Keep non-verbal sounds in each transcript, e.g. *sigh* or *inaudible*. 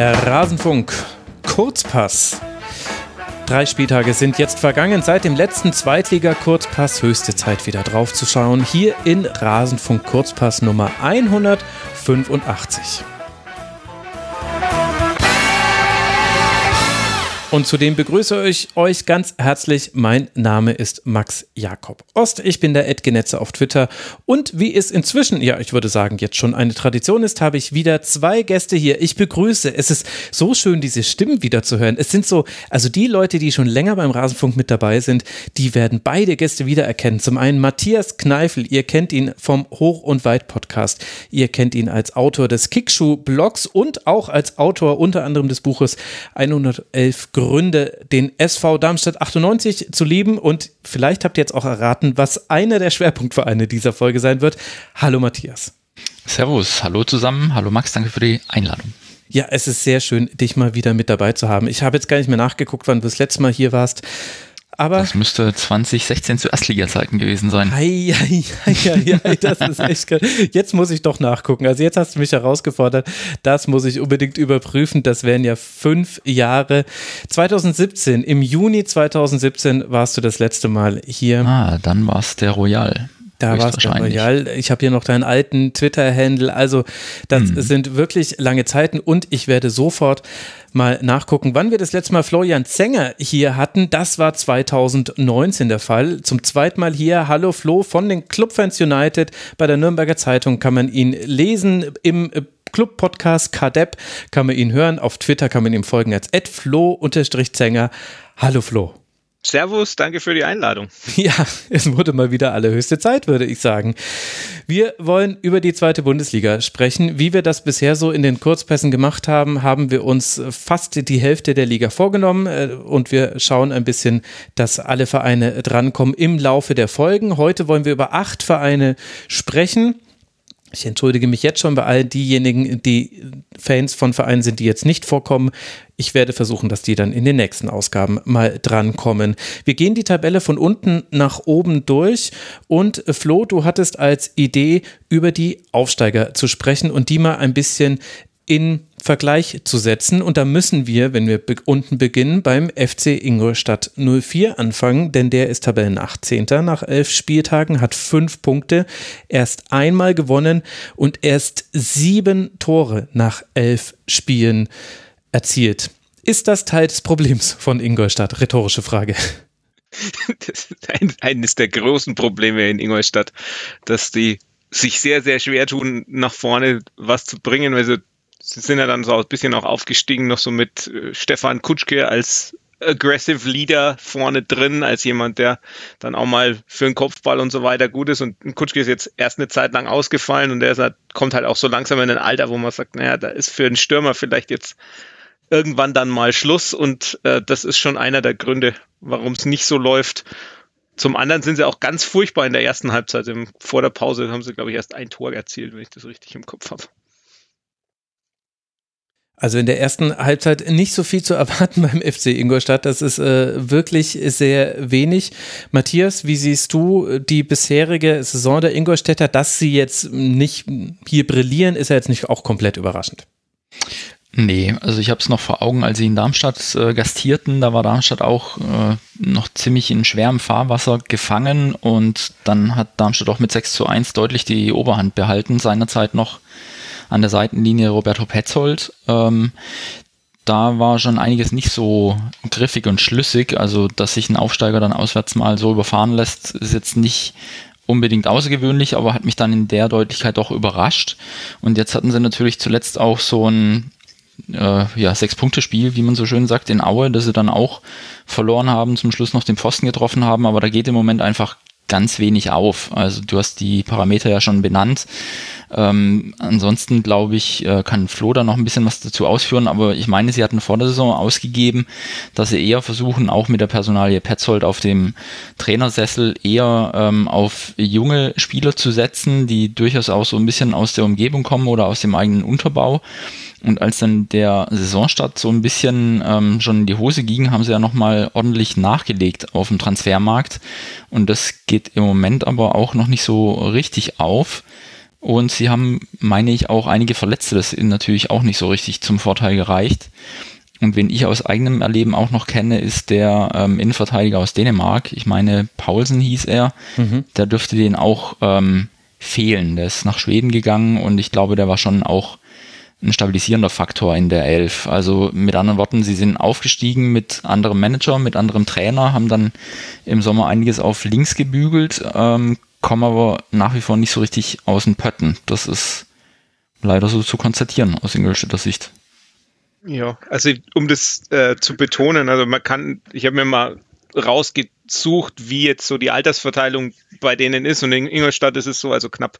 Der Rasenfunk Kurzpass. Drei Spieltage sind jetzt vergangen seit dem letzten Zweitliga-Kurzpass. Höchste Zeit wieder draufzuschauen. Hier in Rasenfunk Kurzpass Nummer 185. Und zudem begrüße ich euch ganz herzlich. Mein Name ist Max Jakob Ost. Ich bin der Edgenetze auf Twitter. Und wie es inzwischen, ja, ich würde sagen, jetzt schon eine Tradition ist, habe ich wieder zwei Gäste hier. Ich begrüße. Es ist so schön, diese Stimmen wieder zu hören. Es sind so, also die Leute, die schon länger beim Rasenfunk mit dabei sind, die werden beide Gäste wiedererkennen. Zum einen Matthias Kneifel. Ihr kennt ihn vom Hoch- und Weit-Podcast. Ihr kennt ihn als Autor des Kickschuh-Blogs und auch als Autor unter anderem des Buches 111 Gründe, den SV Darmstadt 98 zu lieben. Und vielleicht habt ihr jetzt auch erraten, was einer der Schwerpunktvereine dieser Folge sein wird. Hallo Matthias. Servus, hallo zusammen. Hallo Max, danke für die Einladung. Ja, es ist sehr schön, dich mal wieder mit dabei zu haben. Ich habe jetzt gar nicht mehr nachgeguckt, wann du das letzte Mal hier warst. Aber das müsste 2016 zu Erstliga-Zeiten gewesen sein. Hei, hei, hei, hei, das ist echt Jetzt muss ich doch nachgucken. Also jetzt hast du mich herausgefordert. Das muss ich unbedingt überprüfen. Das wären ja fünf Jahre. 2017, im Juni 2017 warst du das letzte Mal hier. Ah, dann war es der Royal. Da war es royal. Ich habe hier noch deinen alten Twitter-Handle. Also das mhm. sind wirklich lange Zeiten und ich werde sofort mal nachgucken, wann wir das letzte Mal Florian Zenger hier hatten. Das war 2019 der Fall. Zum zweiten Mal hier. Hallo Flo von den Clubfans United. Bei der Nürnberger Zeitung kann man ihn lesen im Club-Podcast KDEP kann man ihn hören. Auf Twitter kann man ihm folgen als flo-zenger. Hallo Flo. Servus, danke für die Einladung. *laughs* Ja, es wurde mal wieder allerhöchste Zeit, würde ich sagen. Wir wollen über die zweite Bundesliga sprechen. Wie wir das bisher so in den Kurzpässen gemacht haben, haben wir uns fast die Hälfte der Liga vorgenommen äh, und wir schauen ein bisschen, dass alle Vereine drankommen im Laufe der Folgen. Heute wollen wir über acht Vereine sprechen. Ich entschuldige mich jetzt schon bei all diejenigen, die Fans von Vereinen sind, die jetzt nicht vorkommen. Ich werde versuchen, dass die dann in den nächsten Ausgaben mal drankommen. Wir gehen die Tabelle von unten nach oben durch und Flo, du hattest als Idee, über die Aufsteiger zu sprechen und die mal ein bisschen in Vergleich zu setzen. Und da müssen wir, wenn wir be unten beginnen, beim FC Ingolstadt 04 anfangen, denn der ist Tabellen 18. nach elf Spieltagen, hat fünf Punkte, erst einmal gewonnen und erst sieben Tore nach elf Spielen erzielt. Ist das Teil des Problems von Ingolstadt? Rhetorische Frage. Das ist ein, eines der großen Probleme in Ingolstadt, dass die sich sehr, sehr schwer tun, nach vorne was zu bringen, sie sind ja dann so ein bisschen auch aufgestiegen, noch so mit äh, Stefan Kutschke als aggressive Leader vorne drin, als jemand, der dann auch mal für den Kopfball und so weiter gut ist. Und Kutschke ist jetzt erst eine Zeit lang ausgefallen und der halt, kommt halt auch so langsam in ein Alter, wo man sagt, naja, da ist für einen Stürmer vielleicht jetzt irgendwann dann mal Schluss und äh, das ist schon einer der Gründe, warum es nicht so läuft. Zum anderen sind sie auch ganz furchtbar in der ersten Halbzeit. Vor der Pause haben sie, glaube ich, erst ein Tor erzielt, wenn ich das richtig im Kopf habe. Also in der ersten Halbzeit nicht so viel zu erwarten *laughs* beim FC Ingolstadt. Das ist äh, wirklich sehr wenig. Matthias, wie siehst du die bisherige Saison der Ingolstädter? Dass sie jetzt nicht hier brillieren, ist ja jetzt nicht auch komplett überraschend. Nee, also ich habe es noch vor Augen, als sie in Darmstadt äh, gastierten, da war Darmstadt auch äh, noch ziemlich in schwerem Fahrwasser gefangen und dann hat Darmstadt auch mit 6 zu 1 deutlich die Oberhand behalten, seinerzeit noch an der Seitenlinie Roberto Petzold. Ähm, da war schon einiges nicht so griffig und schlüssig. Also, dass sich ein Aufsteiger dann auswärts mal so überfahren lässt, ist jetzt nicht unbedingt außergewöhnlich, aber hat mich dann in der Deutlichkeit doch überrascht. Und jetzt hatten sie natürlich zuletzt auch so ein äh, ja, Sechs-Punkte-Spiel, wie man so schön sagt, in Aue, dass sie dann auch verloren haben, zum Schluss noch den Pfosten getroffen haben, aber da geht im Moment einfach ganz wenig auf. Also du hast die Parameter ja schon benannt. Ähm, ansonsten glaube ich, äh, kann Flo da noch ein bisschen was dazu ausführen, aber ich meine, sie hatten vor der Saison ausgegeben, dass sie eher versuchen, auch mit der Personalie Petzold auf dem Trainersessel eher ähm, auf junge Spieler zu setzen, die durchaus auch so ein bisschen aus der Umgebung kommen oder aus dem eigenen Unterbau. Und als dann der Saisonstart so ein bisschen ähm, schon in die Hose ging, haben sie ja nochmal ordentlich nachgelegt auf dem Transfermarkt. Und das geht im Moment aber auch noch nicht so richtig auf. Und sie haben, meine ich, auch einige Verletzte, das ist natürlich auch nicht so richtig zum Vorteil gereicht. Und wen ich aus eigenem Erleben auch noch kenne, ist der ähm, Innenverteidiger aus Dänemark. Ich meine, Paulsen hieß er. Mhm. Der dürfte den auch ähm, fehlen. Der ist nach Schweden gegangen und ich glaube, der war schon auch ein stabilisierender Faktor in der Elf. Also mit anderen Worten, sie sind aufgestiegen mit anderem Manager, mit anderem Trainer, haben dann im Sommer einiges auf links gebügelt, ähm, kommen aber nach wie vor nicht so richtig aus den Pötten. Das ist leider so zu konstatieren aus Ingolstädter Sicht. Ja, also um das äh, zu betonen, also man kann, ich habe mir mal rausgesucht, wie jetzt so die Altersverteilung bei denen ist und in Ingolstadt ist es so, also knapp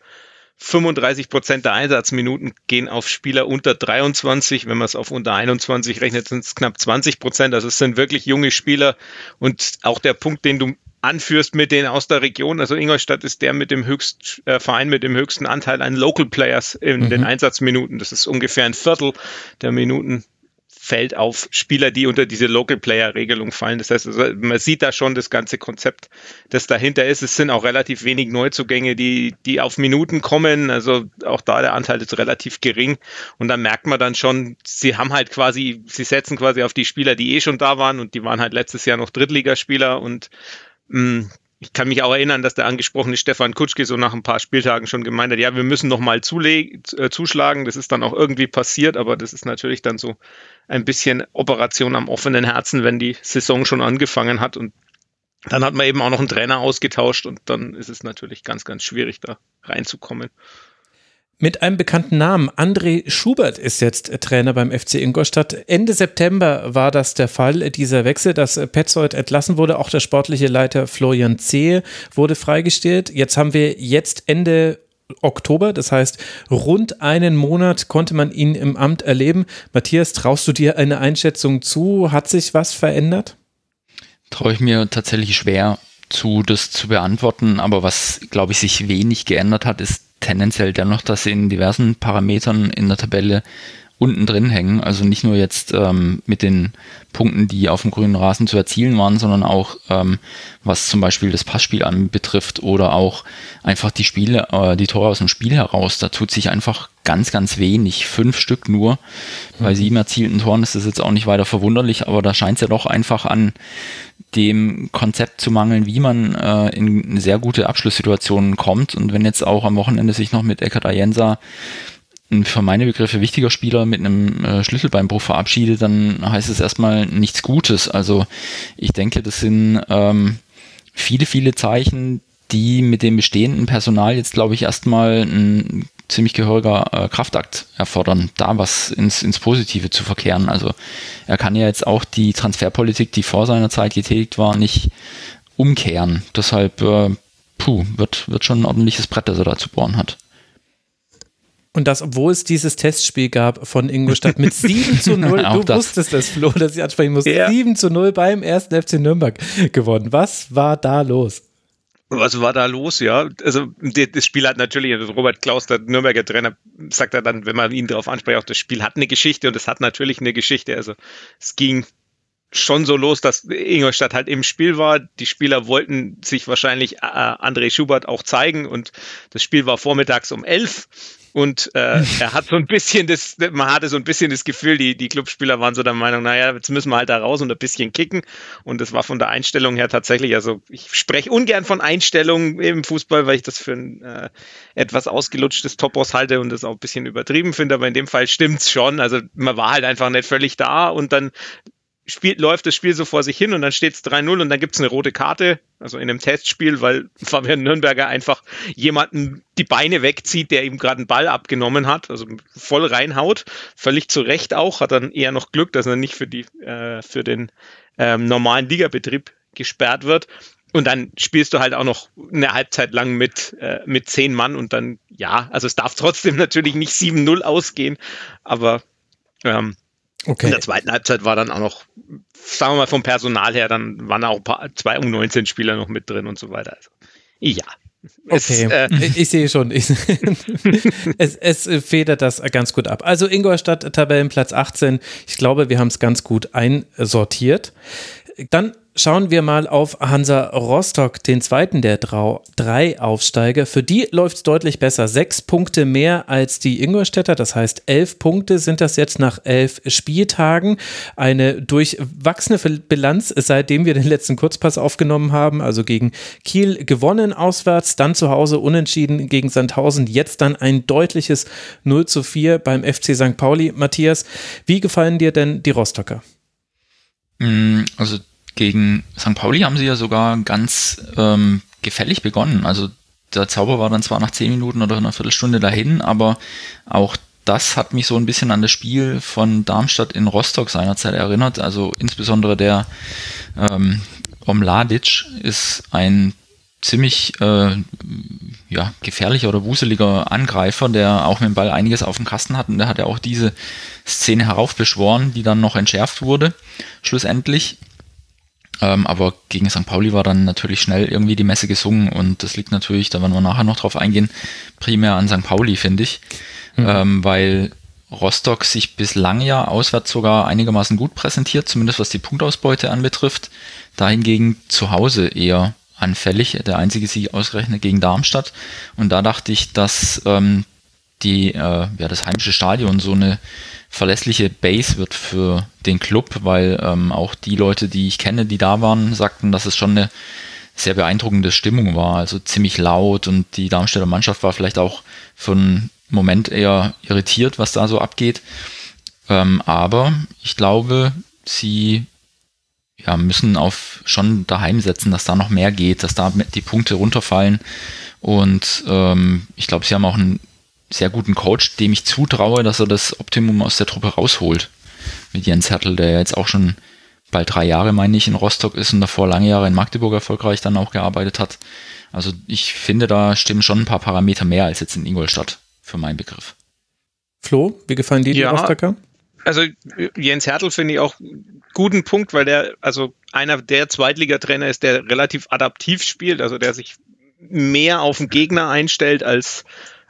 35 Prozent der Einsatzminuten gehen auf Spieler unter 23. Wenn man es auf unter 21 rechnet, sind es knapp 20 Prozent. Also es sind wirklich junge Spieler. Und auch der Punkt, den du anführst mit denen aus der Region. Also Ingolstadt ist der mit dem höchsten äh, Verein mit dem höchsten Anteil an Local Players in mhm. den Einsatzminuten. Das ist ungefähr ein Viertel der Minuten fällt auf Spieler, die unter diese Local Player Regelung fallen. Das heißt, also man sieht da schon das ganze Konzept, das dahinter ist. Es sind auch relativ wenig Neuzugänge, die, die auf Minuten kommen. Also auch da der Anteil ist relativ gering. Und dann merkt man dann schon, sie haben halt quasi, sie setzen quasi auf die Spieler, die eh schon da waren und die waren halt letztes Jahr noch Drittligaspieler und mh, mm, ich kann mich auch erinnern, dass der angesprochene Stefan Kutschke so nach ein paar Spieltagen schon gemeint hat, ja, wir müssen noch mal äh, zuschlagen. Das ist dann auch irgendwie passiert, aber das ist natürlich dann so ein bisschen Operation am offenen Herzen, wenn die Saison schon angefangen hat und dann hat man eben auch noch einen Trainer ausgetauscht und dann ist es natürlich ganz, ganz schwierig, da reinzukommen. Mit einem bekannten Namen. André Schubert ist jetzt Trainer beim FC Ingolstadt. Ende September war das der Fall, dieser Wechsel, dass Petzold entlassen wurde. Auch der sportliche Leiter Florian Zehe wurde freigestellt. Jetzt haben wir jetzt Ende Oktober, das heißt rund einen Monat konnte man ihn im Amt erleben. Matthias, traust du dir eine Einschätzung zu? Hat sich was verändert? Traue ich mir tatsächlich schwer zu, das zu beantworten, aber was, glaube ich, sich wenig geändert hat, ist tendenziell dennoch, dass sie in diversen Parametern in der Tabelle unten drin hängen. Also nicht nur jetzt ähm, mit den Punkten, die auf dem grünen Rasen zu erzielen waren, sondern auch ähm, was zum Beispiel das Passspiel anbetrifft oder auch einfach die Spiele, äh, die Tore aus dem Spiel heraus. Da tut sich einfach ganz, ganz wenig. Fünf Stück nur. Bei mhm. sieben erzielten Toren ist das jetzt auch nicht weiter verwunderlich, aber da scheint es ja doch einfach an dem Konzept zu mangeln, wie man äh, in sehr gute Abschlusssituationen kommt. Und wenn jetzt auch am Wochenende sich noch mit Eckhard Ayensa ein für meine Begriffe wichtiger Spieler mit einem äh, Schlüsselbeinbruch verabschiedet, dann heißt es erstmal nichts Gutes. Also ich denke, das sind ähm, viele, viele Zeichen, die mit dem bestehenden Personal jetzt, glaube ich, erstmal ein ziemlich gehöriger äh, Kraftakt erfordern, da was ins, ins Positive zu verkehren. Also er kann ja jetzt auch die Transferpolitik, die vor seiner Zeit getätigt war, nicht umkehren. Deshalb, äh, puh, wird, wird schon ein ordentliches Brett, das er da zu bohren hat. Und das, obwohl es dieses Testspiel gab von Ingolstadt mit *laughs* 7 zu 0. du das. wusstest das, Flo, dass ich ansprechen muss. Ja. 7 zu 0 beim ersten FC Nürnberg gewonnen. Was war da los? Was war da los, ja? Also das Spiel hat natürlich, also Robert Klaus, der Nürnberger Trainer, sagt er dann, wenn man ihn darauf anspricht, auch das Spiel hat eine Geschichte und es hat natürlich eine Geschichte. Also es ging schon so los, dass Ingolstadt halt im Spiel war. Die Spieler wollten sich wahrscheinlich äh, André Schubert auch zeigen und das Spiel war vormittags um elf und äh, er hat so ein bisschen das, man hatte so ein bisschen das Gefühl, die, die Clubspieler waren so der Meinung, naja, jetzt müssen wir halt da raus und ein bisschen kicken. Und das war von der Einstellung her tatsächlich, also ich spreche ungern von Einstellungen im Fußball, weil ich das für ein äh, etwas ausgelutschtes Topos halte und das auch ein bisschen übertrieben finde, aber in dem Fall stimmt's schon. Also man war halt einfach nicht völlig da und dann spielt, läuft das Spiel so vor sich hin und dann steht es 3-0 und dann gibt es eine rote Karte, also in einem Testspiel, weil *laughs* Fabian Nürnberger einfach jemanden die Beine wegzieht, der ihm gerade einen Ball abgenommen hat, also voll reinhaut, völlig zu Recht auch, hat dann eher noch Glück, dass er nicht für, die, äh, für den ähm, normalen Ligabetrieb gesperrt wird. Und dann spielst du halt auch noch eine Halbzeit lang mit, äh, mit zehn Mann und dann, ja, also es darf trotzdem *laughs* natürlich nicht 7-0 ausgehen, aber ähm, Okay. In der zweiten Halbzeit war dann auch noch, sagen wir mal vom Personal her, dann waren auch ein paar, zwei um 19 Spieler noch mit drin und so weiter. Also, ja. Okay, es, äh, *laughs* ich sehe schon. Ich, *laughs* es, es federt das ganz gut ab. Also Ingolstadt, Tabellenplatz 18. Ich glaube, wir haben es ganz gut einsortiert. Dann schauen wir mal auf Hansa Rostock, den zweiten der drei Aufsteiger. Für die läuft es deutlich besser. Sechs Punkte mehr als die Ingolstädter. Das heißt, elf Punkte sind das jetzt nach elf Spieltagen. Eine durchwachsene Bilanz, seitdem wir den letzten Kurzpass aufgenommen haben. Also gegen Kiel gewonnen auswärts, dann zu Hause unentschieden gegen Sandhausen. Jetzt dann ein deutliches 0 zu 4 beim FC St. Pauli. Matthias, wie gefallen dir denn die Rostocker? Mm, also gegen St. Pauli haben sie ja sogar ganz ähm, gefällig begonnen. Also der Zauber war dann zwar nach zehn Minuten oder einer Viertelstunde dahin, aber auch das hat mich so ein bisschen an das Spiel von Darmstadt in Rostock seinerzeit erinnert. Also insbesondere der ähm, Omladic ist ein ziemlich äh, ja, gefährlicher oder wuseliger Angreifer, der auch mit dem Ball einiges auf dem Kasten hat. Und der hat ja auch diese Szene heraufbeschworen, die dann noch entschärft wurde, schlussendlich. Ähm, aber gegen St. Pauli war dann natürlich schnell irgendwie die Messe gesungen und das liegt natürlich, da werden wir nachher noch drauf eingehen, primär an St. Pauli, finde ich. Mhm. Ähm, weil Rostock sich bislang ja auswärts sogar einigermaßen gut präsentiert, zumindest was die Punktausbeute anbetrifft. Dahingegen zu Hause eher anfällig, der einzige Sieg ausgerechnet gegen Darmstadt. Und da dachte ich, dass ähm, die, äh, ja, das heimische Stadion so eine verlässliche Base wird für den Club, weil ähm, auch die Leute, die ich kenne, die da waren, sagten, dass es schon eine sehr beeindruckende Stimmung war, also ziemlich laut und die Darmstädter Mannschaft war vielleicht auch für einen Moment eher irritiert, was da so abgeht. Ähm, aber ich glaube, sie ja, müssen auf schon daheim setzen, dass da noch mehr geht, dass da die Punkte runterfallen. Und ähm, ich glaube, sie haben auch einen sehr guten Coach, dem ich zutraue, dass er das Optimum aus der Truppe rausholt. Mit Jens Hertel, der jetzt auch schon bald drei Jahre, meine ich, in Rostock ist und davor lange Jahre in Magdeburg erfolgreich dann auch gearbeitet hat. Also ich finde, da stimmen schon ein paar Parameter mehr als jetzt in Ingolstadt, für meinen Begriff. Flo, wie gefallen dir die ja, Rostocker? Also Jens Hertel finde ich auch guten Punkt, weil der also einer der Zweitligatrainer ist, der relativ adaptiv spielt, also der sich mehr auf den Gegner einstellt als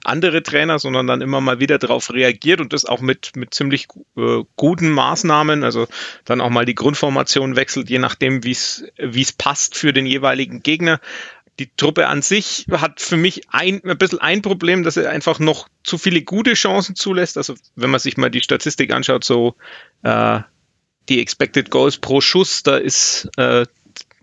andere Trainer, sondern dann immer mal wieder darauf reagiert und das auch mit, mit ziemlich äh, guten Maßnahmen, also dann auch mal die Grundformation wechselt, je nachdem, wie es passt für den jeweiligen Gegner. Die Truppe an sich hat für mich ein, ein bisschen ein Problem, dass er einfach noch zu viele gute Chancen zulässt. Also wenn man sich mal die Statistik anschaut, so äh, die Expected Goals pro Schuss, da ist äh,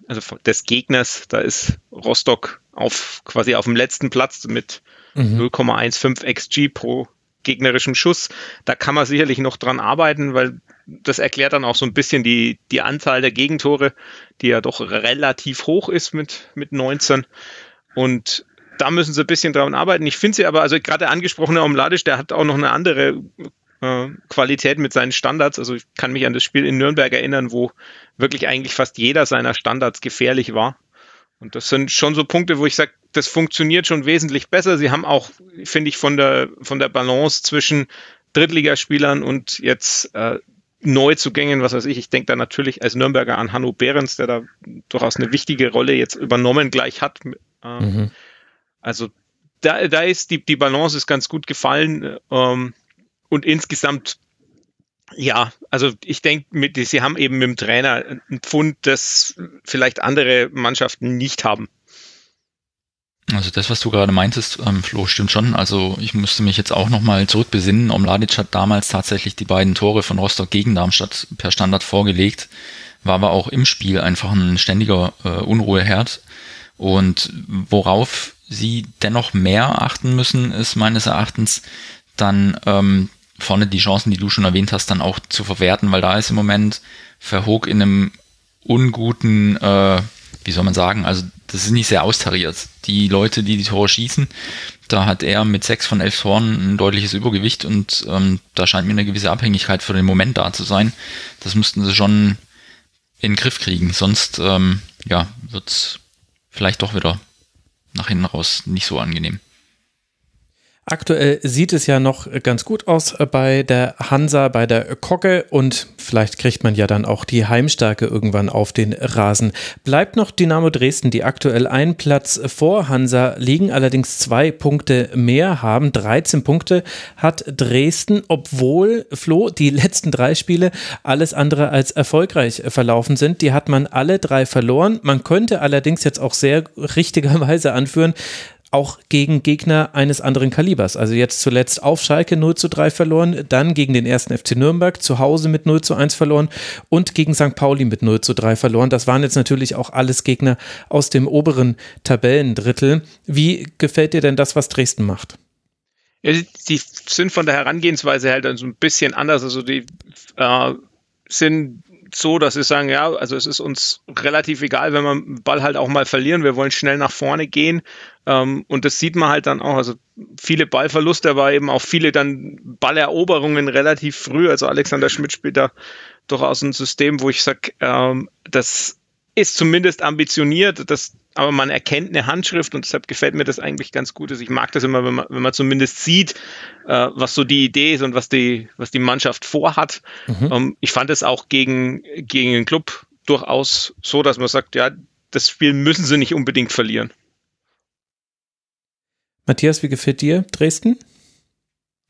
also des Gegners, da ist Rostock auf quasi auf dem letzten Platz mit mhm. 0,15 XG pro gegnerischem Schuss. Da kann man sicherlich noch dran arbeiten, weil das erklärt dann auch so ein bisschen die, die Anzahl der Gegentore, die ja doch relativ hoch ist mit, mit 19. Und da müssen sie ein bisschen dran arbeiten. Ich finde sie aber, also gerade der angesprochene Omladic, der hat auch noch eine andere äh, Qualität mit seinen Standards. Also ich kann mich an das Spiel in Nürnberg erinnern, wo wirklich eigentlich fast jeder seiner Standards gefährlich war. Und das sind schon so Punkte, wo ich sage, das funktioniert schon wesentlich besser. Sie haben auch, finde ich, von der, von der Balance zwischen Drittligaspielern und jetzt äh, Neuzugängen, was weiß ich, ich denke da natürlich als Nürnberger an Hanno Behrens, der da durchaus eine wichtige Rolle jetzt übernommen gleich hat. Äh, mhm. Also da, da ist die, die Balance ist ganz gut gefallen ähm, und insgesamt ja, also ich denke, sie haben eben mit dem Trainer ein Pfund, das vielleicht andere Mannschaften nicht haben. Also das, was du gerade meintest, ähm, Flo, stimmt schon. Also ich musste mich jetzt auch nochmal zurückbesinnen. Omladic hat damals tatsächlich die beiden Tore von Rostock gegen Darmstadt per Standard vorgelegt, war aber auch im Spiel einfach ein ständiger äh, Unruheherd. Und worauf sie dennoch mehr achten müssen, ist meines Erachtens dann ähm, vorne die Chancen, die du schon erwähnt hast, dann auch zu verwerten, weil da ist im Moment Verhoog in einem unguten, äh, wie soll man sagen, also das ist nicht sehr austariert. Die Leute, die die Tore schießen, da hat er mit sechs von elf Toren ein deutliches Übergewicht und ähm, da scheint mir eine gewisse Abhängigkeit für den Moment da zu sein. Das müssten sie schon in den Griff kriegen, sonst ähm, ja, wird vielleicht doch wieder nach hinten raus nicht so angenehm. Aktuell sieht es ja noch ganz gut aus bei der Hansa, bei der Kocke und vielleicht kriegt man ja dann auch die Heimstärke irgendwann auf den Rasen. Bleibt noch Dynamo Dresden, die aktuell einen Platz vor Hansa liegen, allerdings zwei Punkte mehr haben. 13 Punkte hat Dresden, obwohl Flo die letzten drei Spiele alles andere als erfolgreich verlaufen sind. Die hat man alle drei verloren. Man könnte allerdings jetzt auch sehr richtigerweise anführen, auch gegen Gegner eines anderen Kalibers. Also jetzt zuletzt auf Schalke 0 zu 3 verloren, dann gegen den ersten FC Nürnberg zu Hause mit 0 zu 1 verloren und gegen St. Pauli mit 0 zu 3 verloren. Das waren jetzt natürlich auch alles Gegner aus dem oberen Tabellendrittel. Wie gefällt dir denn das, was Dresden macht? Ja, die sind von der Herangehensweise halt dann so ein bisschen anders. Also die äh, sind so, dass sie sagen, ja, also es ist uns relativ egal, wenn wir den Ball halt auch mal verlieren. Wir wollen schnell nach vorne gehen. Ähm, und das sieht man halt dann auch. Also viele Ballverluste, aber eben auch viele dann Balleroberungen relativ früh. Also Alexander Schmidt spielt da durchaus ein System, wo ich sage, ähm, das ist zumindest ambitioniert, das, aber man erkennt eine Handschrift und deshalb gefällt mir das eigentlich ganz gut. Also ich mag das immer, wenn man, wenn man zumindest sieht, äh, was so die Idee ist und was die, was die Mannschaft vorhat. Mhm. Ähm, ich fand es auch gegen, gegen den Club durchaus so, dass man sagt, ja, das Spiel müssen sie nicht unbedingt verlieren. Matthias, wie gefällt dir Dresden?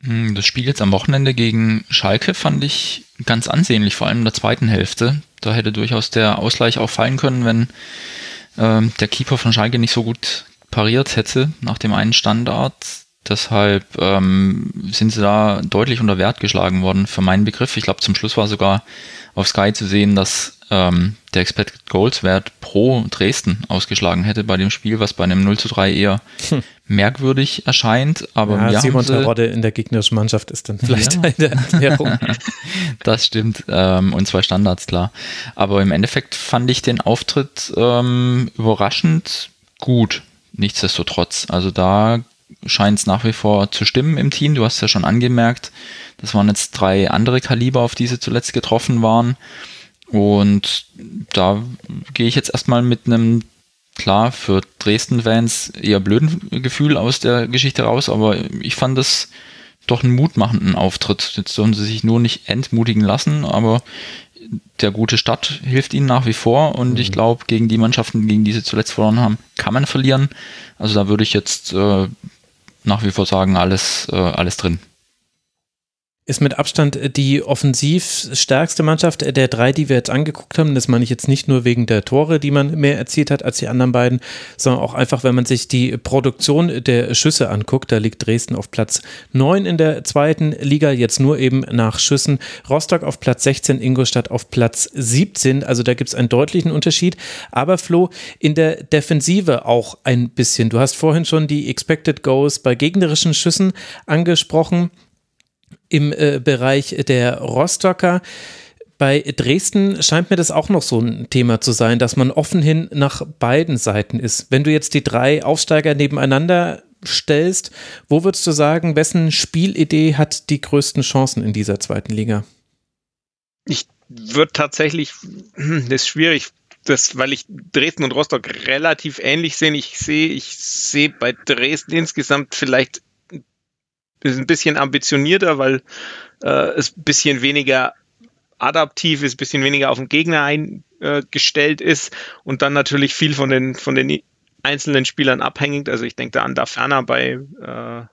Hm, das Spiel jetzt am Wochenende gegen Schalke fand ich ganz ansehnlich, vor allem in der zweiten Hälfte. Da hätte durchaus der Ausgleich auch fallen können, wenn ähm, der Keeper von Schalke nicht so gut pariert hätte nach dem einen Standard. Deshalb ähm, sind sie da deutlich unter Wert geschlagen worden für meinen Begriff. Ich glaube, zum Schluss war sogar auf Sky zu sehen, dass ähm, der Expected Goals Wert pro Dresden ausgeschlagen hätte bei dem Spiel, was bei einem 0 zu 3 eher hm. merkwürdig erscheint. Aber ja, Simon Terodde in der gegnerischen Mannschaft ist dann vielleicht ja. *laughs* eine Erklärung. *laughs* das stimmt. Ähm, und zwei Standards, klar. Aber im Endeffekt fand ich den Auftritt ähm, überraschend gut. Nichtsdestotrotz. Also da scheint es nach wie vor zu stimmen im Team. Du hast ja schon angemerkt, das waren jetzt drei andere Kaliber, auf die sie zuletzt getroffen waren. Und da gehe ich jetzt erstmal mit einem, klar, für Dresden-Fans eher blöden Gefühl aus der Geschichte raus, aber ich fand das doch einen mutmachenden Auftritt. Jetzt sollen sie sich nur nicht entmutigen lassen, aber der gute Stadt hilft ihnen nach wie vor und mhm. ich glaube, gegen die Mannschaften, gegen die sie zuletzt verloren haben, kann man verlieren. Also da würde ich jetzt äh, nach wie vor sagen, alles, äh, alles drin ist mit Abstand die offensiv stärkste Mannschaft der drei, die wir jetzt angeguckt haben. Das meine ich jetzt nicht nur wegen der Tore, die man mehr erzielt hat als die anderen beiden, sondern auch einfach, wenn man sich die Produktion der Schüsse anguckt. Da liegt Dresden auf Platz 9 in der zweiten Liga, jetzt nur eben nach Schüssen. Rostock auf Platz 16, Ingolstadt auf Platz 17. Also da gibt es einen deutlichen Unterschied. Aber Flo, in der Defensive auch ein bisschen. Du hast vorhin schon die Expected Goals bei gegnerischen Schüssen angesprochen im äh, Bereich der Rostocker. Bei Dresden scheint mir das auch noch so ein Thema zu sein, dass man offen hin nach beiden Seiten ist. Wenn du jetzt die drei Aufsteiger nebeneinander stellst, wo würdest du sagen, wessen Spielidee hat die größten Chancen in dieser zweiten Liga? Ich würde tatsächlich, *clears throat* das ist schwierig, das, weil ich Dresden und Rostock relativ ähnlich sehe. Ich sehe, ich sehe bei Dresden insgesamt vielleicht ist ein bisschen ambitionierter, weil äh, es ein bisschen weniger adaptiv ist, ein bisschen weniger auf den Gegner eingestellt äh, ist und dann natürlich viel von den, von den einzelnen Spielern abhängig. Also ich denke da an da ferner bei, äh,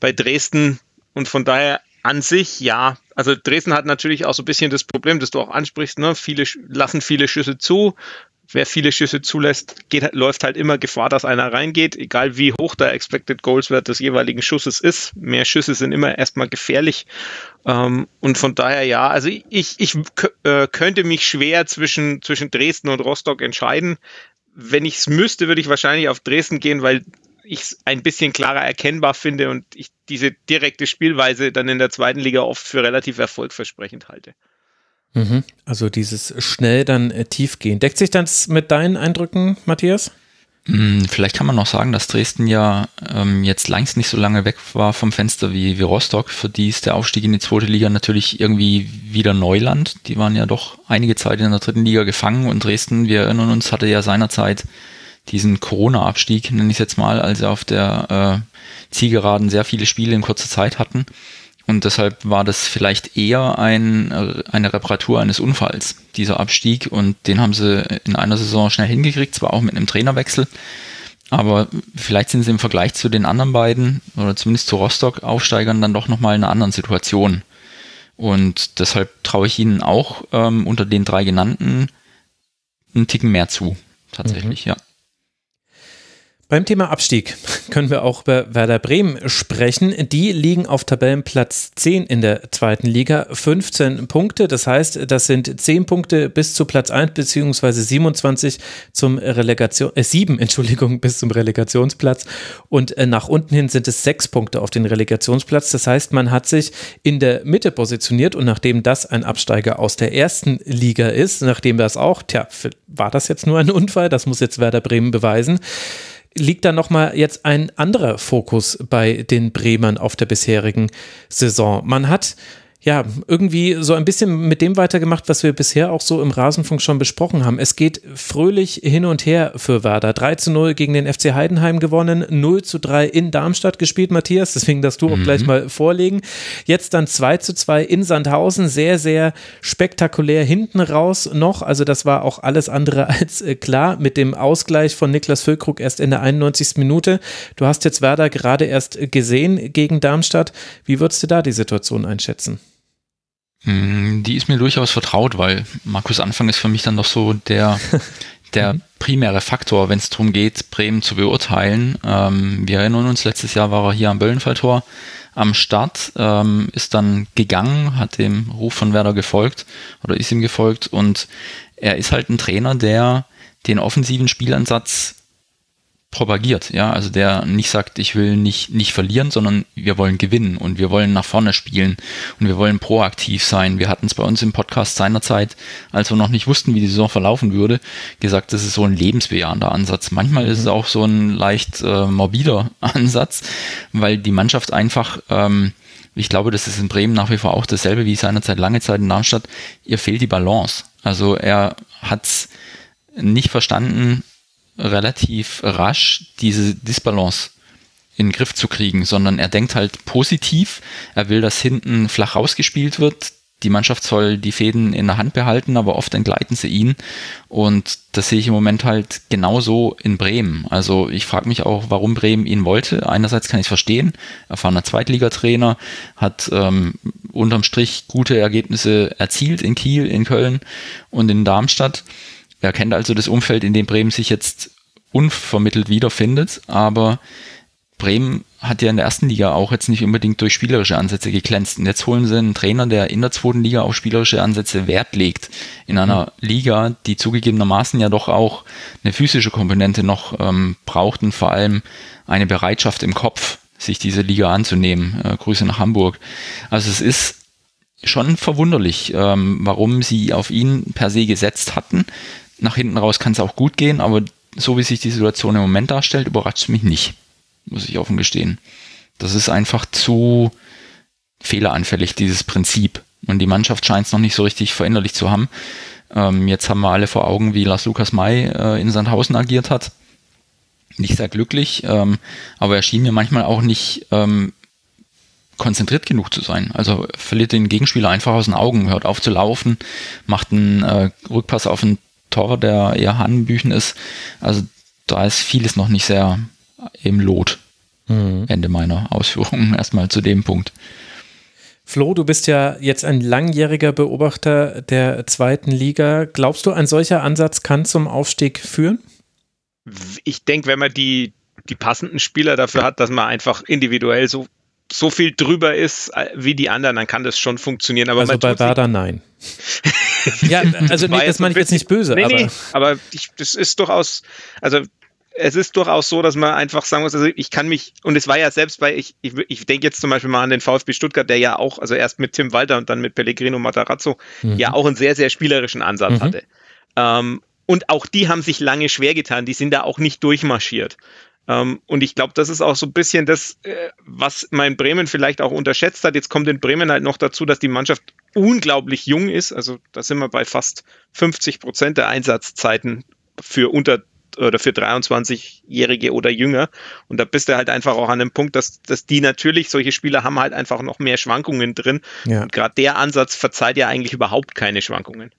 bei Dresden und von daher an sich, ja. Also Dresden hat natürlich auch so ein bisschen das Problem, das du auch ansprichst, ne? Viele lassen viele Schüsse zu, wer viele Schüsse zulässt, geht, läuft halt immer Gefahr, dass einer reingeht, egal wie hoch der Expected Goals Wert des jeweiligen Schusses ist. Mehr Schüsse sind immer erstmal gefährlich. Ähm, und von daher ja, also ich, ich äh, könnte mich schwer zwischen, zwischen Dresden und Rostock entscheiden. Wenn ich es müsste, würde ich wahrscheinlich auf Dresden gehen, weil ich es ein bisschen klarer erkennbar finde und ich diese direkte Spielweise dann in der zweiten Liga oft für relativ erfolgversprechend halte. Mhm. Also dieses schnell dann äh, tief gehen. Deckt sich das mit deinen Eindrücken, Matthias? Hm, vielleicht kann man noch sagen, dass Dresden ja ähm, jetzt längst nicht so lange weg war vom Fenster wie, wie Rostock. Für die ist der Aufstieg in die zweite Liga natürlich irgendwie wieder Neuland. Die waren ja doch einige Zeit in der dritten Liga gefangen und Dresden, wir erinnern uns, hatte ja seinerzeit diesen Corona-Abstieg, nenne ich es jetzt mal, als sie auf der äh, Zielgeraden sehr viele Spiele in kurzer Zeit hatten. Und deshalb war das vielleicht eher ein, eine Reparatur eines Unfalls, dieser Abstieg. Und den haben sie in einer Saison schnell hingekriegt, zwar auch mit einem Trainerwechsel. Aber vielleicht sind sie im Vergleich zu den anderen beiden oder zumindest zu Rostock-Aufsteigern dann doch nochmal in einer anderen Situation. Und deshalb traue ich ihnen auch ähm, unter den drei genannten einen Ticken mehr zu. Tatsächlich, mhm. ja. Beim Thema Abstieg *laughs* können wir auch über Werder Bremen sprechen. Die liegen auf Tabellenplatz 10 in der zweiten Liga, 15 Punkte. Das heißt, das sind 10 Punkte bis zu Platz 1 beziehungsweise 27 zum Relegation, äh 7, *laughs* Entschuldigung, bis zum Relegationsplatz. Und äh, nach unten hin sind es 6 Punkte auf den Relegationsplatz. Das heißt, man hat sich in der Mitte positioniert und nachdem das ein Absteiger aus der ersten Liga ist, nachdem das auch, tja, war das jetzt nur ein Unfall? Das muss jetzt Werder Bremen beweisen liegt da nochmal jetzt ein anderer Fokus bei den Bremern auf der bisherigen Saison. Man hat ja, irgendwie so ein bisschen mit dem weitergemacht, was wir bisher auch so im Rasenfunk schon besprochen haben. Es geht fröhlich hin und her für Werder. 3 zu 0 gegen den FC Heidenheim gewonnen, 0 zu 3 in Darmstadt gespielt, Matthias. Deswegen darfst du auch mhm. gleich mal vorlegen. Jetzt dann 2 zu 2 in Sandhausen. Sehr, sehr spektakulär hinten raus noch. Also das war auch alles andere *laughs* als äh, klar mit dem Ausgleich von Niklas Füllkrug erst in der 91. Minute. Du hast jetzt Werder gerade erst gesehen gegen Darmstadt. Wie würdest du da die Situation einschätzen? Mm, die ist mir durchaus vertraut, weil Markus Anfang ist für mich dann doch so der, *laughs* der primäre Faktor, wenn es darum geht, Bremen zu beurteilen. Ähm, wir erinnern uns, letztes Jahr war er hier am Böllenfalltor am Start, ähm, ist dann gegangen, hat dem Ruf von Werder gefolgt oder ist ihm gefolgt und er ist halt ein Trainer, der den offensiven Spielansatz propagiert, ja, also der nicht sagt, ich will nicht, nicht verlieren, sondern wir wollen gewinnen und wir wollen nach vorne spielen und wir wollen proaktiv sein. Wir hatten es bei uns im Podcast seinerzeit, als wir noch nicht wussten, wie die Saison verlaufen würde, gesagt, das ist so ein lebensbejahender Ansatz. Manchmal mhm. ist es mhm. auch so ein leicht äh, morbider *laughs* Ansatz, weil die Mannschaft einfach, ähm, ich glaube, das ist in Bremen nach wie vor auch dasselbe wie seinerzeit lange Zeit in Darmstadt, ihr fehlt die Balance. Also er hat nicht verstanden, relativ rasch diese Disbalance in den Griff zu kriegen, sondern er denkt halt positiv, er will, dass hinten flach rausgespielt wird, die Mannschaft soll die Fäden in der Hand behalten, aber oft entgleiten sie ihn. Und das sehe ich im Moment halt genauso in Bremen. Also ich frage mich auch, warum Bremen ihn wollte. Einerseits kann ich es verstehen, erfahrener Zweitligatrainer, hat ähm, unterm Strich gute Ergebnisse erzielt in Kiel, in Köln und in Darmstadt. Er kennt also das Umfeld, in dem Bremen sich jetzt unvermittelt wiederfindet, aber Bremen hat ja in der ersten Liga auch jetzt nicht unbedingt durch spielerische Ansätze geglänzt. Und jetzt holen sie einen Trainer, der in der zweiten Liga auf spielerische Ansätze Wert legt. In einer. Liga, die zugegebenermaßen ja doch auch eine physische Komponente noch ähm, braucht und vor allem eine Bereitschaft im Kopf, sich diese Liga anzunehmen. Äh, Grüße nach Hamburg. Also es ist schon verwunderlich, ähm, warum sie auf ihn per se gesetzt hatten. Nach hinten raus kann es auch gut gehen, aber so wie sich die Situation im Moment darstellt, überrascht es mich nicht, muss ich offen gestehen. Das ist einfach zu fehleranfällig, dieses Prinzip. Und die Mannschaft scheint es noch nicht so richtig verinnerlicht zu haben. Ähm, jetzt haben wir alle vor Augen, wie Lars Lukas May äh, in Sandhausen agiert hat. Nicht sehr glücklich, ähm, aber er schien mir manchmal auch nicht ähm, konzentriert genug zu sein. Also verliert den Gegenspieler einfach aus den Augen, hört auf zu laufen, macht einen äh, Rückpass auf einen Torwart, der eher Hanebüchen ist. Also da ist vieles noch nicht sehr im Lot. Mhm. Ende meiner Ausführungen *laughs* erstmal zu dem Punkt. Flo, du bist ja jetzt ein langjähriger Beobachter der zweiten Liga. Glaubst du, ein solcher Ansatz kann zum Aufstieg führen? Ich denke, wenn man die, die passenden Spieler dafür hat, dass man einfach individuell so so viel drüber ist äh, wie die anderen, dann kann das schon funktionieren. Aber also bei Werder nein. *laughs* *laughs* ja, also nee, das meine ich jetzt nicht böse. Nee, aber, nee, aber ich, das ist durchaus, also es ist durchaus so, dass man einfach sagen muss, also ich kann mich, und es war ja selbst bei, ich, ich, ich denke jetzt zum Beispiel mal an den VfB Stuttgart, der ja auch, also erst mit Tim Walter und dann mit Pellegrino Matarazzo, mhm. ja auch einen sehr, sehr spielerischen Ansatz mhm. hatte. Ähm, und auch die haben sich lange schwer getan, die sind da auch nicht durchmarschiert. Ähm, und ich glaube, das ist auch so ein bisschen das, äh, was mein Bremen vielleicht auch unterschätzt hat. Jetzt kommt in Bremen halt noch dazu, dass die Mannschaft unglaublich jung ist. Also da sind wir bei fast 50 Prozent der Einsatzzeiten für unter oder für 23-Jährige oder jünger. Und da bist du halt einfach auch an dem Punkt, dass, dass die natürlich, solche Spieler haben halt einfach noch mehr Schwankungen drin. Ja. Und gerade der Ansatz verzeiht ja eigentlich überhaupt keine Schwankungen.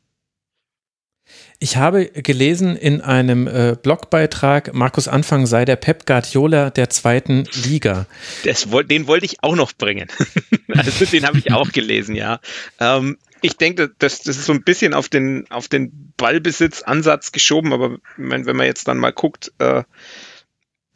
Ich habe gelesen in einem äh, Blogbeitrag, Markus Anfang sei der Pep Guardiola der zweiten Liga. Das, den wollte ich auch noch bringen. *laughs* also den habe ich auch gelesen, ja. Ähm, ich denke, das, das ist so ein bisschen auf den, auf den Ballbesitzansatz geschoben, aber wenn, wenn man jetzt dann mal guckt, äh,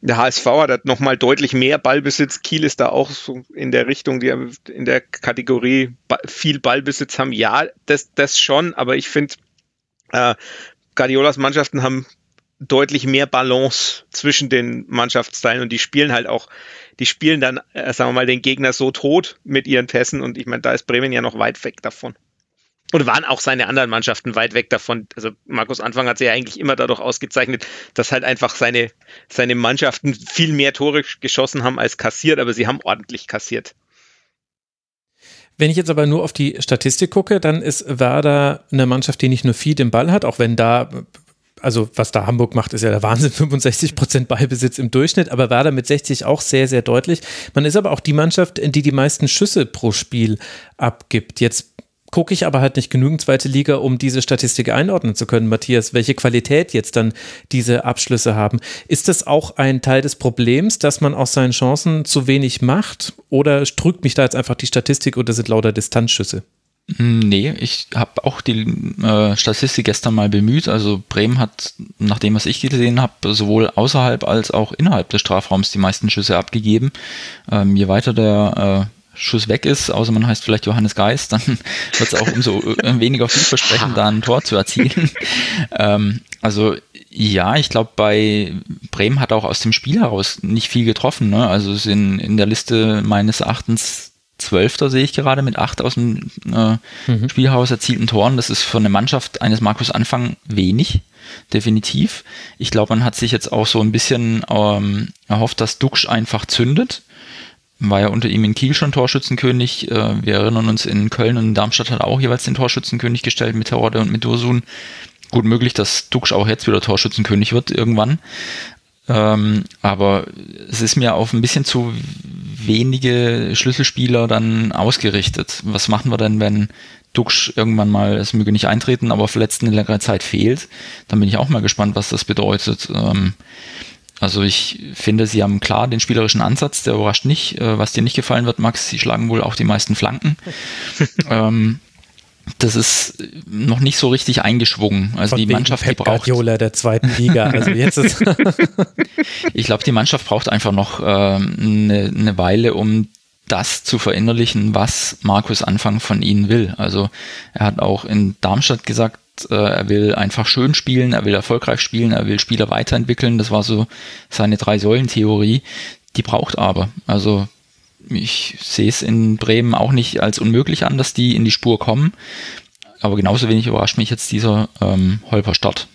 der HSV hat nochmal deutlich mehr Ballbesitz. Kiel ist da auch so in der Richtung, die in der Kategorie viel Ballbesitz haben. Ja, das, das schon, aber ich finde, äh, Guardiolas Mannschaften haben deutlich mehr Balance zwischen den Mannschaftsteilen und die spielen halt auch, die spielen dann, äh, sagen wir mal, den Gegner so tot mit ihren Pässen und ich meine, da ist Bremen ja noch weit weg davon. Und waren auch seine anderen Mannschaften weit weg davon. Also Markus Anfang hat sich ja eigentlich immer dadurch ausgezeichnet, dass halt einfach seine, seine Mannschaften viel mehr Tore geschossen haben als kassiert, aber sie haben ordentlich kassiert. Wenn ich jetzt aber nur auf die Statistik gucke, dann ist Werder eine Mannschaft, die nicht nur viel den Ball hat, auch wenn da also was da Hamburg macht, ist ja der Wahnsinn, *laughs* 65 Prozent Ballbesitz im Durchschnitt, aber Werder mit 60 auch sehr, sehr deutlich. Man ist aber auch die Mannschaft, die die meisten Schüsse pro Spiel abgibt. Jetzt gucke ich aber halt nicht genügend zweite Liga, um diese Statistik einordnen zu können, Matthias, welche Qualität jetzt dann diese Abschlüsse haben. Ist das auch ein Teil des Problems, dass man aus seinen Chancen zu wenig macht? Oder drückt mich da jetzt einfach die Statistik oder sind lauter Distanzschüsse? Hm, nee, ich habe auch die äh, Statistik gestern mal bemüht. Also Bremen hat, nachdem was ich gesehen habe, sowohl außerhalb als auch innerhalb des Strafraums die meisten Schüsse abgegeben. Ähm, je weiter der äh, Schuss weg ist, außer man heißt vielleicht Johannes Geist, dann *laughs* wird es auch umso äh, weniger vielversprechend, da ein Tor zu erzielen. *laughs* ähm, also ja, ich glaube, bei Bremen hat auch aus dem Spiel heraus nicht viel getroffen. Ne? Also sind in der Liste meines Erachtens Zwölfter sehe ich gerade mit acht aus dem äh, mhm. Spielhaus erzielten Toren. Das ist für eine Mannschaft eines Markus Anfang wenig, definitiv. Ich glaube, man hat sich jetzt auch so ein bisschen ähm, erhofft, dass Duxch einfach zündet war ja unter ihm in Kiel schon Torschützenkönig. Äh, wir erinnern uns, in Köln und in Darmstadt hat er auch jeweils den Torschützenkönig gestellt mit Terode und mit Dursun. Gut möglich, dass Duxch auch jetzt wieder Torschützenkönig wird irgendwann. Ähm, aber es ist mir auf ein bisschen zu wenige Schlüsselspieler dann ausgerichtet. Was machen wir denn, wenn Duxch irgendwann mal, es möge nicht eintreten, aber verletzt eine längere Zeit fehlt? Dann bin ich auch mal gespannt, was das bedeutet. Ähm, also ich finde, sie haben klar den spielerischen Ansatz, der überrascht nicht. Äh, was dir nicht gefallen wird, Max, sie schlagen wohl auch die meisten Flanken. *laughs* ähm, das ist noch nicht so richtig eingeschwungen. Also Von die Mannschaft, Pep die braucht Guardiola der zweiten Liga. Also jetzt ist *laughs* ich glaube, die Mannschaft braucht einfach noch eine, eine Weile, um das zu verinnerlichen, was Markus Anfang von ihnen will. Also er hat auch in Darmstadt gesagt, äh, er will einfach schön spielen, er will erfolgreich spielen, er will Spieler weiterentwickeln. Das war so seine Drei-Säulen-Theorie. Die braucht aber. Also ich sehe es in Bremen auch nicht als unmöglich an, dass die in die Spur kommen. Aber genauso wenig überrascht mich jetzt dieser ähm, Holper-Start.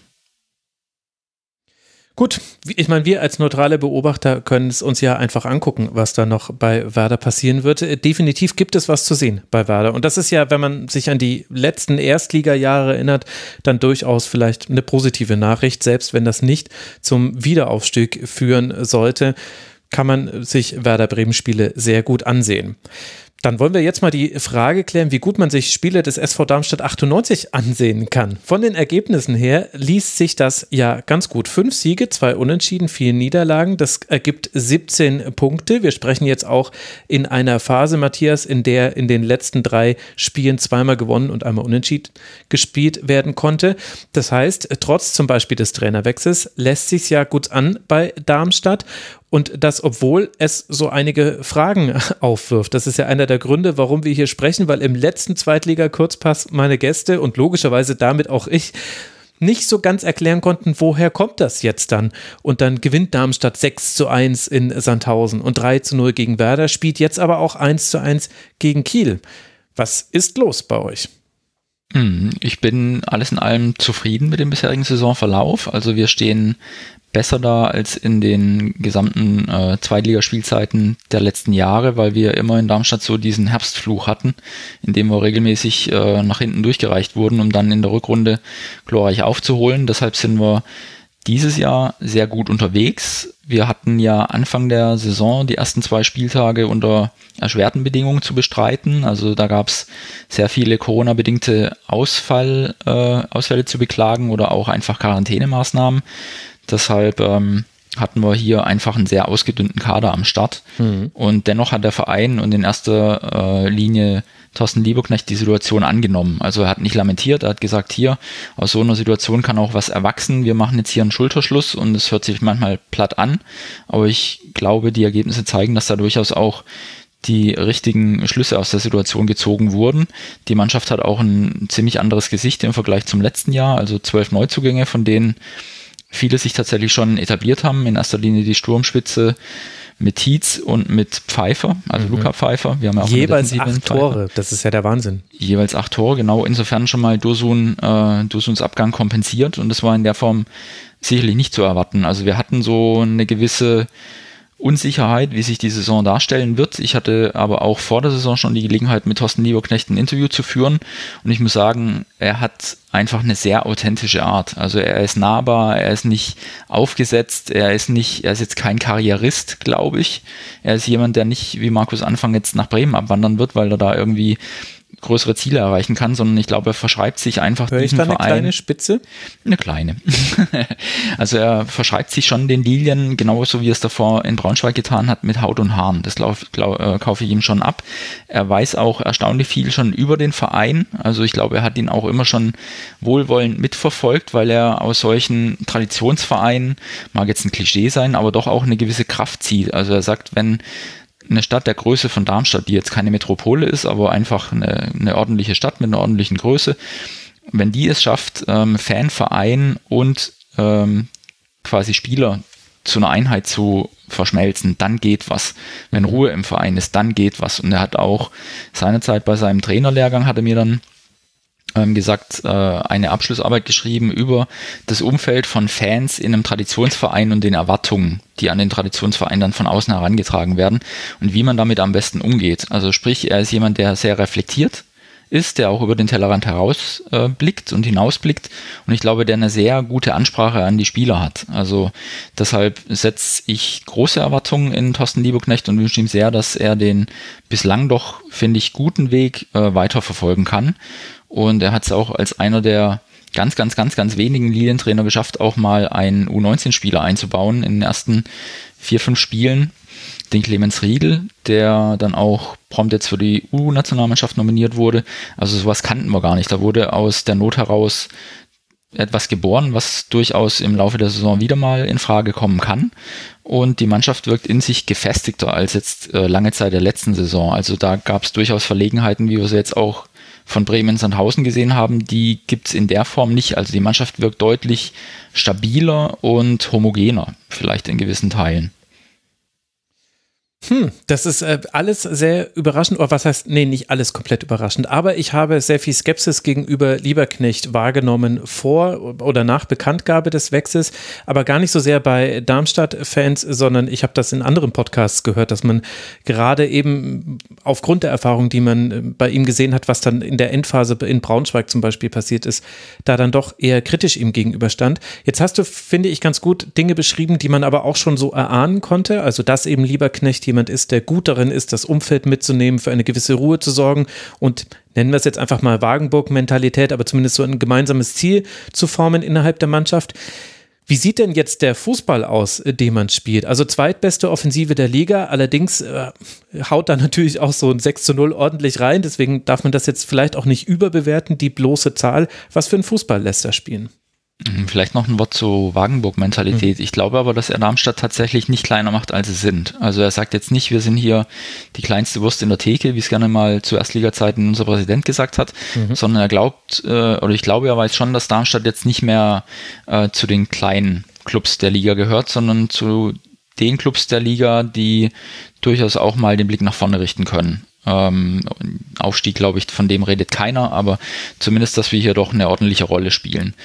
Gut, ich meine, wir als neutrale Beobachter können es uns ja einfach angucken, was da noch bei Werder passieren wird. Definitiv gibt es was zu sehen bei Werder. Und das ist ja, wenn man sich an die letzten Erstliga-Jahre erinnert, dann durchaus vielleicht eine positive Nachricht, selbst wenn das nicht zum Wiederaufstieg führen sollte kann man sich Werder Bremen Spiele sehr gut ansehen. Dann wollen wir jetzt mal die Frage klären, wie gut man sich Spiele des SV Darmstadt 98 ansehen kann. Von den Ergebnissen her liest sich das ja ganz gut. Fünf Siege, zwei Unentschieden, vier Niederlagen. Das ergibt 17 Punkte. Wir sprechen jetzt auch in einer Phase, Matthias, in der in den letzten drei Spielen zweimal gewonnen und einmal unentschieden gespielt werden konnte. Das heißt, trotz zum Beispiel des Trainerwechsels lässt sich ja gut an bei Darmstadt. Und das, obwohl es so einige Fragen *laughs* aufwirft. Das ist ja einer der Gründe, warum wir hier sprechen, weil im letzten Zweitliga-Kurzpass meine Gäste und logischerweise damit auch ich nicht so ganz erklären konnten, woher kommt das jetzt dann? Und dann gewinnt Darmstadt 6 zu 1 in Sandhausen und 3 zu 0 gegen Werder, spielt jetzt aber auch 1 zu 1 gegen Kiel. Was ist los bei euch? Hm, ich bin alles in allem zufrieden mit dem bisherigen Saisonverlauf. Also wir stehen besser da als in den gesamten äh, Zweitligaspielzeiten der letzten Jahre, weil wir immer in Darmstadt so diesen Herbstfluch hatten, in dem wir regelmäßig äh, nach hinten durchgereicht wurden, um dann in der Rückrunde glorreich aufzuholen. Deshalb sind wir dieses Jahr sehr gut unterwegs. Wir hatten ja Anfang der Saison die ersten zwei Spieltage unter erschwerten Bedingungen zu bestreiten. Also da gab es sehr viele Corona-bedingte äh, Ausfälle zu beklagen oder auch einfach Quarantänemaßnahmen. Deshalb ähm, hatten wir hier einfach einen sehr ausgedünnten Kader am Start. Mhm. Und dennoch hat der Verein und in erster äh, Linie Thorsten Lieberknecht die Situation angenommen. Also er hat nicht lamentiert, er hat gesagt, hier, aus so einer Situation kann auch was erwachsen. Wir machen jetzt hier einen Schulterschluss und es hört sich manchmal platt an. Aber ich glaube, die Ergebnisse zeigen, dass da durchaus auch die richtigen Schlüsse aus der Situation gezogen wurden. Die Mannschaft hat auch ein ziemlich anderes Gesicht im Vergleich zum letzten Jahr, also zwölf Neuzugänge, von denen viele sich tatsächlich schon etabliert haben. In erster Linie die Sturmspitze mit Tietz und mit Pfeiffer, also mhm. Luca Pfeiffer. Wir haben ja auch jeweils acht Tore, das ist ja der Wahnsinn. Jeweils acht Tore, genau. Insofern schon mal Dursun, äh, Dursuns Abgang kompensiert und das war in der Form sicherlich nicht zu erwarten. Also wir hatten so eine gewisse Unsicherheit, wie sich die Saison darstellen wird. Ich hatte aber auch vor der Saison schon die Gelegenheit, mit Thorsten Lieberknecht ein Interview zu führen. Und ich muss sagen, er hat einfach eine sehr authentische Art. Also er ist nahbar, er ist nicht aufgesetzt, er ist nicht, er ist jetzt kein Karrierist, glaube ich. Er ist jemand, der nicht wie Markus Anfang jetzt nach Bremen abwandern wird, weil er da irgendwie größere Ziele erreichen kann, sondern ich glaube, er verschreibt sich einfach Hör diesem ich da Verein. Eine kleine Spitze? Eine kleine. *laughs* also er verschreibt sich schon den Lilien, genauso wie er es davor in Braunschweig getan hat, mit Haut und Haaren. Das glaub, glaub, äh, kaufe ich ihm schon ab. Er weiß auch erstaunlich viel schon über den Verein. Also ich glaube, er hat ihn auch immer schon wohlwollend mitverfolgt, weil er aus solchen Traditionsvereinen, mag jetzt ein Klischee sein, aber doch auch eine gewisse Kraft zieht. Also er sagt, wenn eine Stadt der Größe von Darmstadt, die jetzt keine Metropole ist, aber einfach eine, eine ordentliche Stadt mit einer ordentlichen Größe, wenn die es schafft, ähm, Fanverein und ähm, quasi Spieler zu einer Einheit zu verschmelzen, dann geht was. Wenn Ruhe im Verein ist, dann geht was. Und er hat auch seinerzeit bei seinem Trainerlehrgang, hat er mir dann ähm, gesagt, äh, eine Abschlussarbeit geschrieben über das Umfeld von Fans in einem Traditionsverein und den Erwartungen, die an den Traditionsverein dann von außen herangetragen werden und wie man damit am besten umgeht. Also sprich, er ist jemand, der sehr reflektiert ist, der auch über den Tellerrand herausblickt äh, und hinausblickt und ich glaube, der eine sehr gute Ansprache an die Spieler hat. Also deshalb setze ich große Erwartungen in Thorsten Liebeknecht und wünsche ihm sehr, dass er den bislang doch, finde ich, guten Weg äh, weiterverfolgen kann und er hat es auch als einer der ganz, ganz, ganz, ganz wenigen Lilientrainer geschafft, auch mal einen U19-Spieler einzubauen in den ersten vier, fünf Spielen. Den Clemens Riedel, der dann auch prompt jetzt für die U-Nationalmannschaft nominiert wurde. Also sowas kannten wir gar nicht. Da wurde aus der Not heraus etwas geboren, was durchaus im Laufe der Saison wieder mal in Frage kommen kann. Und die Mannschaft wirkt in sich gefestigter als jetzt äh, lange Zeit der letzten Saison. Also da gab es durchaus Verlegenheiten, wie wir sie jetzt auch von Bremen-Sandhausen gesehen haben, die gibt es in der Form nicht. Also die Mannschaft wirkt deutlich stabiler und homogener, vielleicht in gewissen Teilen. Hm, das ist äh, alles sehr überraschend, oder was heißt, nee, nicht alles komplett überraschend, aber ich habe sehr viel Skepsis gegenüber Lieberknecht wahrgenommen vor oder nach Bekanntgabe des Wechsels, aber gar nicht so sehr bei Darmstadt-Fans, sondern ich habe das in anderen Podcasts gehört, dass man gerade eben aufgrund der Erfahrung, die man äh, bei ihm gesehen hat, was dann in der Endphase in Braunschweig zum Beispiel passiert ist, da dann doch eher kritisch ihm gegenüberstand. Jetzt hast du, finde ich, ganz gut Dinge beschrieben, die man aber auch schon so erahnen konnte, also dass eben Lieberknecht jemand ist, der gut darin ist, das Umfeld mitzunehmen, für eine gewisse Ruhe zu sorgen und nennen wir es jetzt einfach mal Wagenburg-Mentalität, aber zumindest so ein gemeinsames Ziel zu formen innerhalb der Mannschaft. Wie sieht denn jetzt der Fußball aus, äh, den man spielt? Also zweitbeste Offensive der Liga, allerdings äh, haut da natürlich auch so ein 6 zu 0 ordentlich rein, deswegen darf man das jetzt vielleicht auch nicht überbewerten, die bloße Zahl. Was für ein Fußball lässt er spielen? Mhm, vielleicht noch ein Wort zu Wagenburg-Mentalität. Mhm. Ich glaube aber, dass er Darmstadt tatsächlich nicht kleiner macht, als sie sind. Also er sagt jetzt nicht, wir sind hier die kleinste Wurst in der Theke, wie es gerne mal zu Erstliga-Zeiten unser Präsident gesagt hat, mhm. sondern er glaubt, äh, oder ich glaube, er weiß schon, dass Darmstadt jetzt nicht mehr äh, zu den kleinen Clubs der Liga gehört, sondern zu den Clubs der Liga, die durchaus auch mal den Blick nach vorne richten können. Ähm, Aufstieg, glaube ich, von dem redet keiner, aber zumindest, dass wir hier doch eine ordentliche Rolle spielen.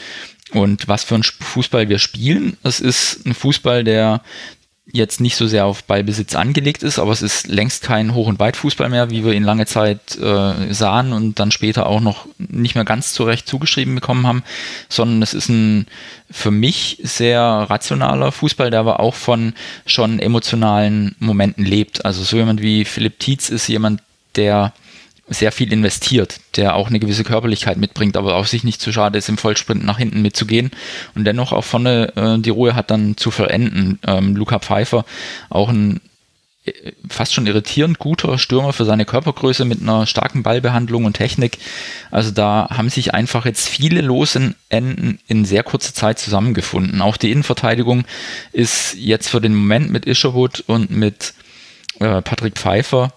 Und was für ein Fußball wir spielen, es ist ein Fußball, der jetzt nicht so sehr auf Ballbesitz angelegt ist, aber es ist längst kein Hoch- und Weitfußball mehr, wie wir ihn lange Zeit äh, sahen und dann später auch noch nicht mehr ganz zurecht zugeschrieben bekommen haben, sondern es ist ein für mich sehr rationaler Fußball, der aber auch von schon emotionalen Momenten lebt. Also so jemand wie Philipp Tietz ist jemand, der sehr viel investiert, der auch eine gewisse Körperlichkeit mitbringt, aber auch sich nicht zu schade ist, im Vollsprint nach hinten mitzugehen und dennoch auch vorne äh, die Ruhe hat dann zu verenden. Ähm, Luca Pfeiffer, auch ein äh, fast schon irritierend guter Stürmer für seine Körpergröße mit einer starken Ballbehandlung und Technik. Also da haben sich einfach jetzt viele losen Enden in sehr kurzer Zeit zusammengefunden. Auch die Innenverteidigung ist jetzt für den Moment mit Isherwood und mit äh, Patrick Pfeiffer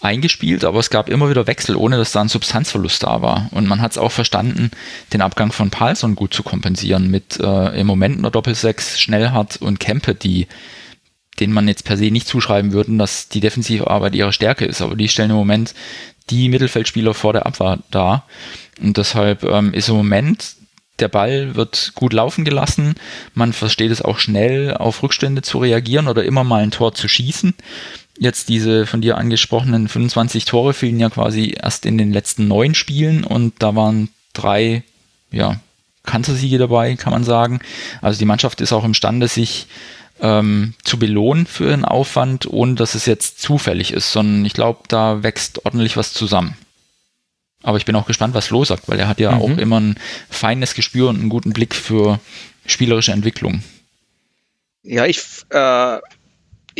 eingespielt, aber es gab immer wieder Wechsel, ohne dass da ein Substanzverlust da war. Und man hat es auch verstanden, den Abgang von Palsson gut zu kompensieren mit äh, im Moment einer Doppelsechs Schnellhardt und Kempe, die denen man jetzt per se nicht zuschreiben würden, dass die Defensivarbeit ihre Stärke ist, aber die stellen im Moment die Mittelfeldspieler vor der Abwehr da. Und deshalb ähm, ist im Moment der Ball wird gut laufen gelassen. Man versteht es auch schnell, auf Rückstände zu reagieren oder immer mal ein Tor zu schießen jetzt diese von dir angesprochenen 25 Tore fielen ja quasi erst in den letzten neun Spielen und da waren drei, ja, Kantersiege dabei, kann man sagen. Also die Mannschaft ist auch imstande, sich ähm, zu belohnen für ihren Aufwand, ohne dass es jetzt zufällig ist, sondern ich glaube, da wächst ordentlich was zusammen. Aber ich bin auch gespannt, was Lo sagt, weil er hat ja mhm. auch immer ein feines Gespür und einen guten Blick für spielerische Entwicklung. Ja, ich äh,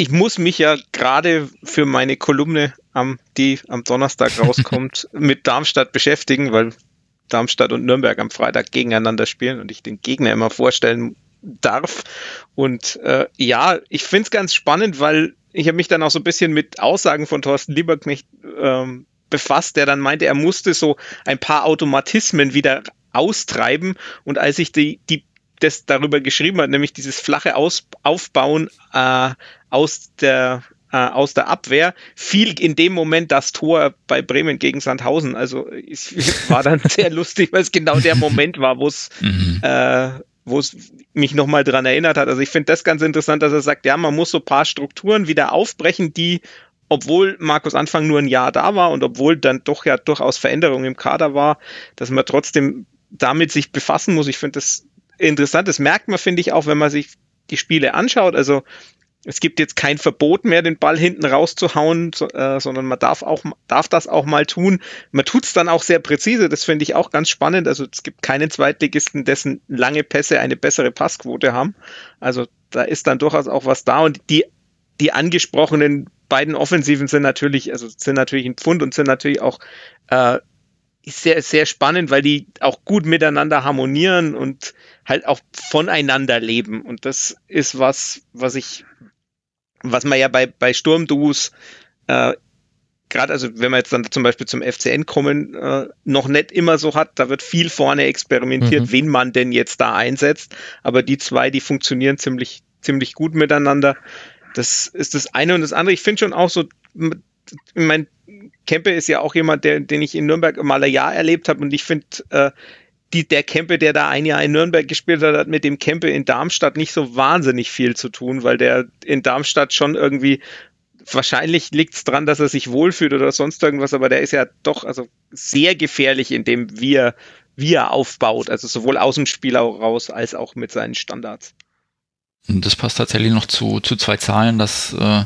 ich muss mich ja gerade für meine Kolumne, am, die am Donnerstag rauskommt, *laughs* mit Darmstadt beschäftigen, weil Darmstadt und Nürnberg am Freitag gegeneinander spielen und ich den Gegner immer vorstellen darf. Und äh, ja, ich finde es ganz spannend, weil ich habe mich dann auch so ein bisschen mit Aussagen von Thorsten Lieberknecht ähm, befasst, der dann meinte, er musste so ein paar Automatismen wieder austreiben. Und als ich die, die das darüber geschrieben hat, nämlich dieses flache Aus Aufbauen äh, aus der äh, aus der Abwehr fiel in dem Moment das Tor bei Bremen gegen Sandhausen. Also es *laughs* war dann sehr lustig, weil es genau der Moment war, wo es mhm. äh, wo es mich nochmal dran erinnert hat. Also ich finde das ganz interessant, dass er sagt, ja, man muss so paar Strukturen wieder aufbrechen, die, obwohl Markus Anfang nur ein Jahr da war und obwohl dann doch ja durchaus Veränderung im Kader war, dass man trotzdem damit sich befassen muss. Ich finde das interessant. Das merkt man, finde ich, auch, wenn man sich die Spiele anschaut. Also es gibt jetzt kein Verbot mehr, den Ball hinten rauszuhauen, so, äh, sondern man darf auch darf das auch mal tun. Man tut es dann auch sehr präzise. Das finde ich auch ganz spannend. Also es gibt keinen Zweitligisten, dessen lange Pässe eine bessere Passquote haben. Also da ist dann durchaus auch was da und die die angesprochenen beiden Offensiven sind natürlich also sind natürlich ein Pfund und sind natürlich auch äh, sehr, sehr spannend, weil die auch gut miteinander harmonieren und halt auch voneinander leben. Und das ist was, was ich, was man ja bei, bei Sturmduos äh, gerade also wenn wir jetzt dann zum Beispiel zum FCN kommen, äh, noch nicht immer so hat, da wird viel vorne experimentiert, mhm. wen man denn jetzt da einsetzt. Aber die zwei, die funktionieren ziemlich, ziemlich gut miteinander. Das ist das eine und das andere. Ich finde schon auch so, ich meine, Kempe ist ja auch jemand, der, den ich in Nürnberg mal ein Jahr erlebt habe und ich finde, äh, die, der Kempe, der da ein Jahr in Nürnberg gespielt hat, hat mit dem Kempe in Darmstadt nicht so wahnsinnig viel zu tun, weil der in Darmstadt schon irgendwie wahrscheinlich liegt es dran, dass er sich wohlfühlt oder sonst irgendwas, aber der ist ja doch also sehr gefährlich in dem, wie er, aufbaut, also sowohl aus dem Spiel raus als auch mit seinen Standards. Das passt tatsächlich noch zu, zu zwei Zahlen, dass äh,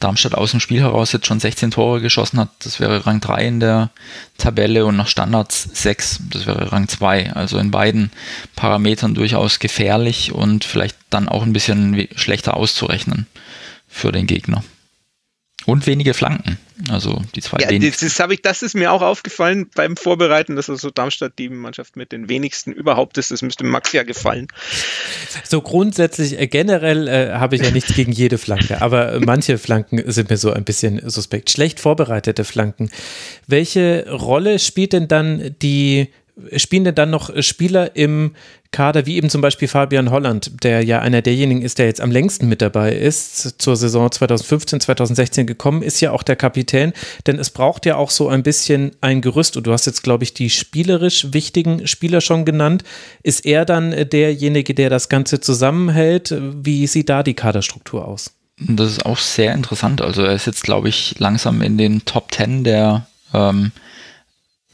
Darmstadt aus dem Spiel heraus jetzt schon 16 Tore geschossen hat. Das wäre Rang 3 in der Tabelle und nach Standards 6. Das wäre Rang 2. Also in beiden Parametern durchaus gefährlich und vielleicht dann auch ein bisschen schlechter auszurechnen für den Gegner. Und wenige Flanken. Also die zwei ja, das, das, ich, das ist mir auch aufgefallen beim Vorbereiten, dass also Darmstadt die Mannschaft mit den wenigsten überhaupt ist. Das müsste Max ja gefallen. So grundsätzlich, äh, generell äh, habe ich ja nichts gegen jede Flanke, aber manche Flanken sind mir so ein bisschen suspekt. Schlecht vorbereitete Flanken. Welche Rolle spielt denn dann die spielen denn dann noch Spieler im Kader, wie eben zum Beispiel Fabian Holland, der ja einer derjenigen ist, der jetzt am längsten mit dabei ist, zur Saison 2015, 2016 gekommen, ist ja auch der Kapitän, denn es braucht ja auch so ein bisschen ein Gerüst und du hast jetzt, glaube ich, die spielerisch wichtigen Spieler schon genannt. Ist er dann derjenige, der das Ganze zusammenhält? Wie sieht da die Kaderstruktur aus? Das ist auch sehr interessant. Also er ist jetzt, glaube ich, langsam in den Top Ten der ähm,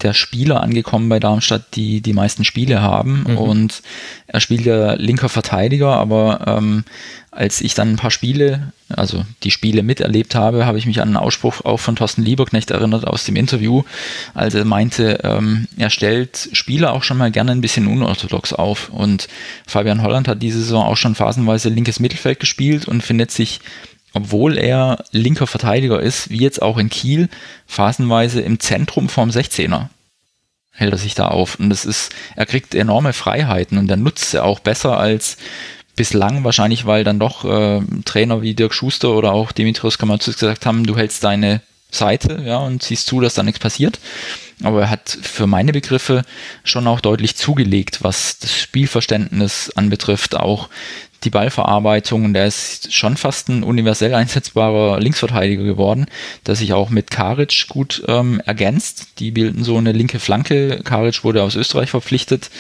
der Spieler angekommen bei Darmstadt, die die meisten Spiele haben. Mhm. Und er spielt ja linker Verteidiger, aber ähm, als ich dann ein paar Spiele, also die Spiele miterlebt habe, habe ich mich an einen Ausspruch auch von Thorsten Lieberknecht erinnert aus dem Interview, als er meinte, ähm, er stellt Spieler auch schon mal gerne ein bisschen unorthodox auf. Und Fabian Holland hat diese Saison auch schon phasenweise linkes Mittelfeld gespielt und findet sich obwohl er linker Verteidiger ist, wie jetzt auch in Kiel, phasenweise im Zentrum vom 16er hält er sich da auf. Und das ist, er kriegt enorme Freiheiten und er nutzt sie auch besser als bislang, wahrscheinlich, weil dann doch äh, Trainer wie Dirk Schuster oder auch Dimitrios Kamatsus gesagt haben, du hältst deine Seite, ja, und siehst zu, dass da nichts passiert. Aber er hat für meine Begriffe schon auch deutlich zugelegt, was das Spielverständnis anbetrifft, auch die Ballverarbeitung. Der ist schon fast ein universell einsetzbarer Linksverteidiger geworden, der sich auch mit Karic gut ähm, ergänzt. Die bilden so eine linke Flanke. Karic wurde aus Österreich verpflichtet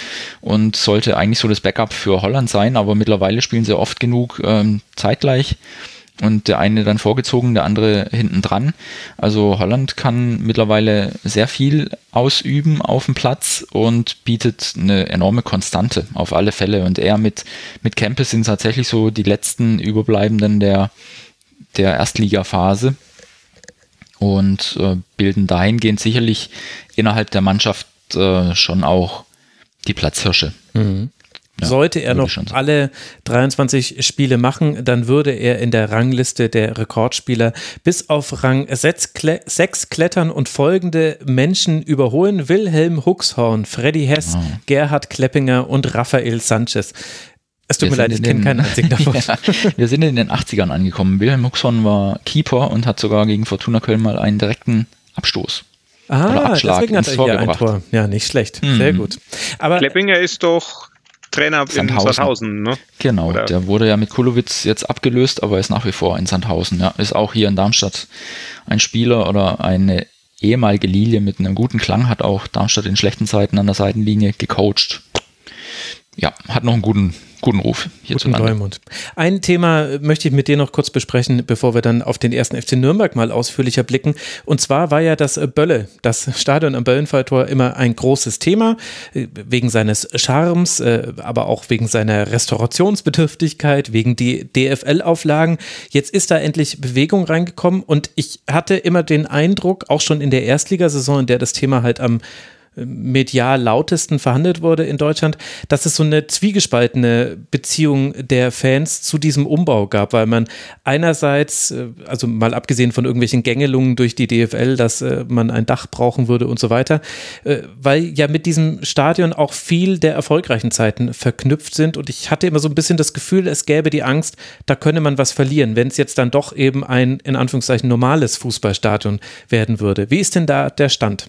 und sollte eigentlich so das Backup für Holland sein, aber mittlerweile spielen sie oft genug ähm, zeitgleich und der eine dann vorgezogen, der andere hinten dran. Also Holland kann mittlerweile sehr viel ausüben auf dem Platz und bietet eine enorme Konstante auf alle Fälle. Und er mit, mit Kempes sind tatsächlich so die letzten Überbleibenden der, der Erstligaphase und äh, bilden dahingehend sicherlich innerhalb der Mannschaft äh, schon auch die Platzhirsche. Mhm. Ja, Sollte er noch alle 23 Spiele machen, dann würde er in der Rangliste der Rekordspieler bis auf Rang 6, klettern und folgende Menschen überholen: Wilhelm Huxhorn, Freddy Hess, oh. Gerhard Kleppinger und Raphael Sanchez. Es tut wir mir leid, ich kenne keinen einzigen davon. *laughs* ja, wir sind in den 80ern angekommen. Wilhelm Huxhorn war Keeper und hat sogar gegen Fortuna Köln mal einen direkten Abstoß Ah, deswegen hat er hier ein Tor. Ja, nicht schlecht. Mhm. Sehr gut. Aber Kleppinger ist doch Trainer Sandhausen. in Sandhausen, ne? Genau, Oder? der wurde ja mit Kulowitz jetzt abgelöst, aber ist nach wie vor in Sandhausen. Ja, ist auch hier in Darmstadt ein Spieler oder eine ehemalige Lilie mit einem guten Klang, hat auch Darmstadt in schlechten Zeiten an der Seitenlinie gecoacht. Ja, hat noch einen guten guten Ruf hierzulande. Leumund. Ein Thema möchte ich mit dir noch kurz besprechen, bevor wir dann auf den ersten FC Nürnberg mal ausführlicher blicken. Und zwar war ja das Bölle, das Stadion am Böllenfalltor immer ein großes Thema, äh, wegen seines Charmes, äh, aber auch wegen seiner Restaurationsbedürftigkeit, wegen die DFL-Auflagen. Jetzt ist da endlich Bewegung reingekommen und ich hatte immer den Eindruck, auch schon in der Erstligasaison, in der das Thema halt am medial lautesten verhandelt wurde in Deutschland, dass es so eine zwiegespaltene Beziehung der Fans zu diesem Umbau gab, weil man einerseits, äh, also mal abgesehen von irgendwelchen Gängelungen durch die DFL, dass äh, man ein Dach brauchen würde und so weiter, äh, weil ja mit diesem Stadion auch viel der erfolgreichen Zeiten verknüpft sind und ich hatte immer so ein bisschen das Gefühl, es gäbe die Angst, da könne man was verlieren, wenn es jetzt dann doch eben ein in Anführungszeichen normales Fußballstadion werden würde. Wie ist denn da der Stand?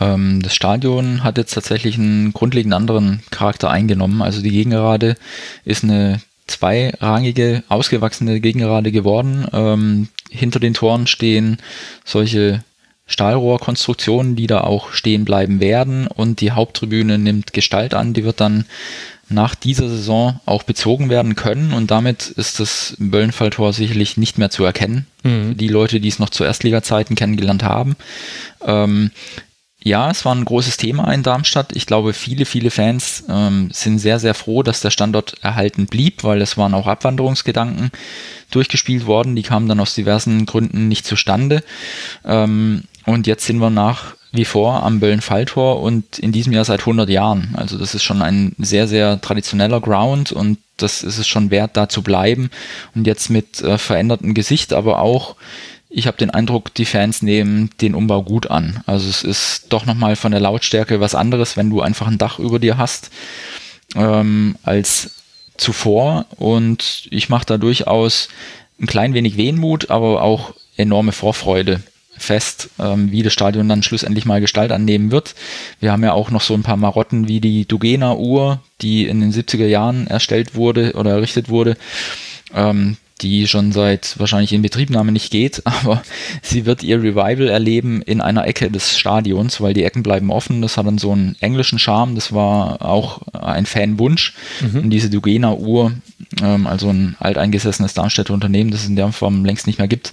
Ähm, das Stadion hat jetzt tatsächlich einen grundlegend anderen Charakter eingenommen. Also die Gegengerade ist eine zweirangige, ausgewachsene Gegengerade geworden. Ähm, hinter den Toren stehen solche Stahlrohrkonstruktionen, die da auch stehen bleiben werden und die Haupttribüne nimmt Gestalt an, die wird dann nach dieser Saison auch bezogen werden können und damit ist das Böllenfalltor sicherlich nicht mehr zu erkennen. Mhm. Die Leute, die es noch zu Erstliga-Zeiten kennengelernt haben. Ähm, ja, es war ein großes Thema in Darmstadt. Ich glaube, viele, viele Fans ähm, sind sehr, sehr froh, dass der Standort erhalten blieb, weil es waren auch Abwanderungsgedanken durchgespielt worden. Die kamen dann aus diversen Gründen nicht zustande. Ähm, und jetzt sind wir nach wie vor am Böllen-Falltor und in diesem Jahr seit 100 Jahren. Also das ist schon ein sehr, sehr traditioneller Ground und das ist es schon wert, da zu bleiben. Und jetzt mit äh, verändertem Gesicht, aber auch ich habe den Eindruck, die Fans nehmen den Umbau gut an. Also es ist doch nochmal von der Lautstärke was anderes, wenn du einfach ein Dach über dir hast, ähm, als zuvor. Und ich mache da durchaus ein klein wenig Wehmut, aber auch enorme Vorfreude fest, ähm, wie das Stadion dann schlussendlich mal Gestalt annehmen wird. Wir haben ja auch noch so ein paar Marotten wie die Dugena-Uhr, die in den 70er Jahren erstellt wurde oder errichtet wurde. Ähm, die schon seit wahrscheinlich in Betriebnahme nicht geht, *laughs* aber sie wird ihr Revival erleben in einer Ecke des Stadions, weil die Ecken bleiben offen. Das hat dann so einen englischen Charme. Das war auch ein Fanwunsch. Mhm. Und diese Dugena-Uhr, ähm, also ein alteingesessenes Darmstädter Unternehmen, das es in der Form längst nicht mehr gibt,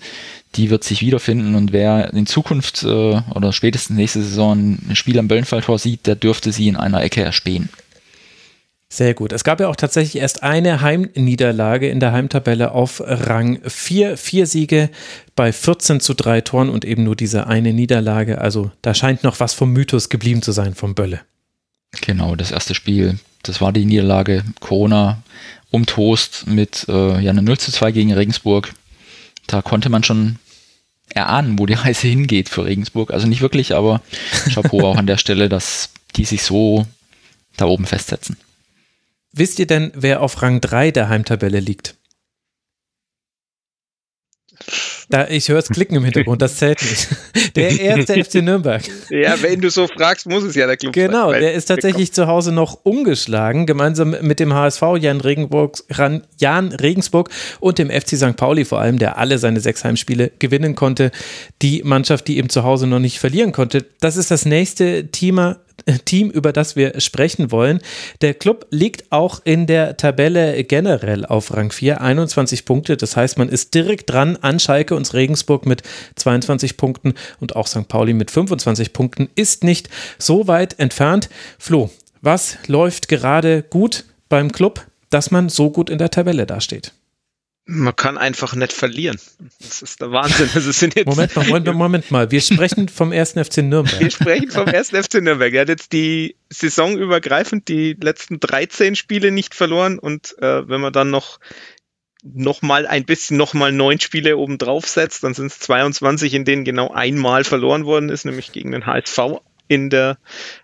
die wird sich wiederfinden und wer in Zukunft äh, oder spätestens nächste Saison ein Spiel am Böllenfalltor sieht, der dürfte sie in einer Ecke erspähen. Sehr gut. Es gab ja auch tatsächlich erst eine Heimniederlage in der Heimtabelle auf Rang 4. Vier Siege bei 14 zu 3 Toren und eben nur diese eine Niederlage. Also da scheint noch was vom Mythos geblieben zu sein vom Bölle. Genau, das erste Spiel, das war die Niederlage Corona um Toast mit äh, ja, einer 0 zu 2 gegen Regensburg. Da konnte man schon erahnen, wo die Reise hingeht für Regensburg. Also nicht wirklich, aber Chapeau *laughs* auch an der Stelle, dass die sich so da oben festsetzen. Wisst ihr denn, wer auf Rang 3 der Heimtabelle liegt? Da, ich höre es klicken im Hintergrund, das zählt nicht. *laughs* Der erste FC Nürnberg. Ja, wenn du so fragst, muss es ja der Club genau, sein. Genau, der ist tatsächlich zu Hause noch ungeschlagen, gemeinsam mit dem HSV Jan, Jan Regensburg und dem FC St. Pauli vor allem, der alle seine sechs Heimspiele gewinnen konnte. Die Mannschaft, die eben zu Hause noch nicht verlieren konnte. Das ist das nächste Thema, Team, über das wir sprechen wollen. Der Club liegt auch in der Tabelle generell auf Rang 4, 21 Punkte. Das heißt, man ist direkt dran an Schalke und Regensburg mit 22 Punkten und auch St. Pauli mit 25 Punkten. Ist nicht so weit entfernt. Flo, was läuft gerade gut beim Club, dass man so gut in der Tabelle dasteht? Man kann einfach nicht verlieren. Das ist der Wahnsinn. Also sind jetzt Moment mal, Moment, Moment mal. Wir sprechen vom 1. FC Nürnberg. Wir sprechen vom 1. FC Nürnberg. Er hat jetzt die Saison übergreifend die letzten 13 Spiele nicht verloren und äh, wenn man dann noch noch mal ein bisschen noch mal neun Spiele oben drauf setzt, dann sind es 22, in denen genau einmal verloren worden ist, nämlich gegen den HSV in der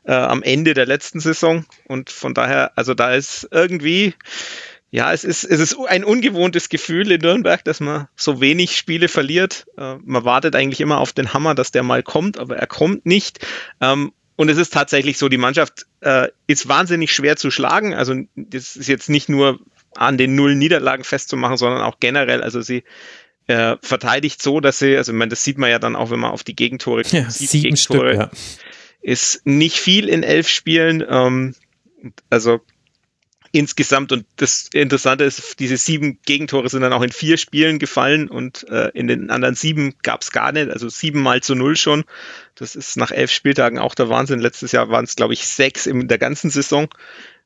äh, am Ende der letzten Saison und von daher, also da ist irgendwie ja, es ist, es ist ein ungewohntes Gefühl in Nürnberg, dass man so wenig Spiele verliert. Äh, man wartet eigentlich immer auf den Hammer, dass der mal kommt, aber er kommt nicht. Ähm, und es ist tatsächlich so, die Mannschaft äh, ist wahnsinnig schwer zu schlagen. Also das ist jetzt nicht nur an den null Niederlagen festzumachen, sondern auch generell. Also sie äh, verteidigt so, dass sie, also ich meine, das sieht man ja dann auch, wenn man auf die Gegentore ja, sieht. Sieben Gegentore Stück, ja. Ist nicht viel in elf Spielen. Ähm, also insgesamt. Und das Interessante ist, diese sieben Gegentore sind dann auch in vier Spielen gefallen und äh, in den anderen sieben gab es gar nicht, also sieben mal zu null schon. Das ist nach elf Spieltagen auch der Wahnsinn. Letztes Jahr waren es, glaube ich, sechs in der ganzen Saison,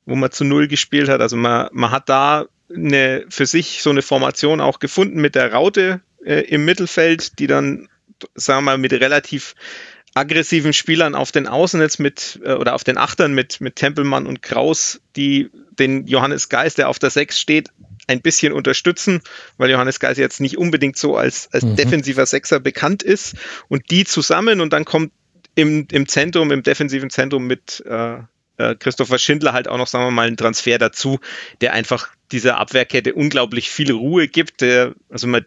wo man zu null gespielt hat. Also man, man hat da eine, für sich so eine Formation auch gefunden mit der Raute äh, im Mittelfeld, die dann, sagen wir mal, mit relativ aggressiven Spielern auf den Außen jetzt mit äh, oder auf den Achtern mit, mit Tempelmann und Kraus, die den Johannes Geist, der auf der Sechs steht, ein bisschen unterstützen, weil Johannes Geist jetzt nicht unbedingt so als, als mhm. defensiver Sechser bekannt ist. Und die zusammen und dann kommt im, im Zentrum, im defensiven Zentrum mit äh, äh, Christopher Schindler halt auch noch, sagen wir mal, ein Transfer dazu, der einfach dieser Abwehrkette unglaublich viel Ruhe gibt. Der, also man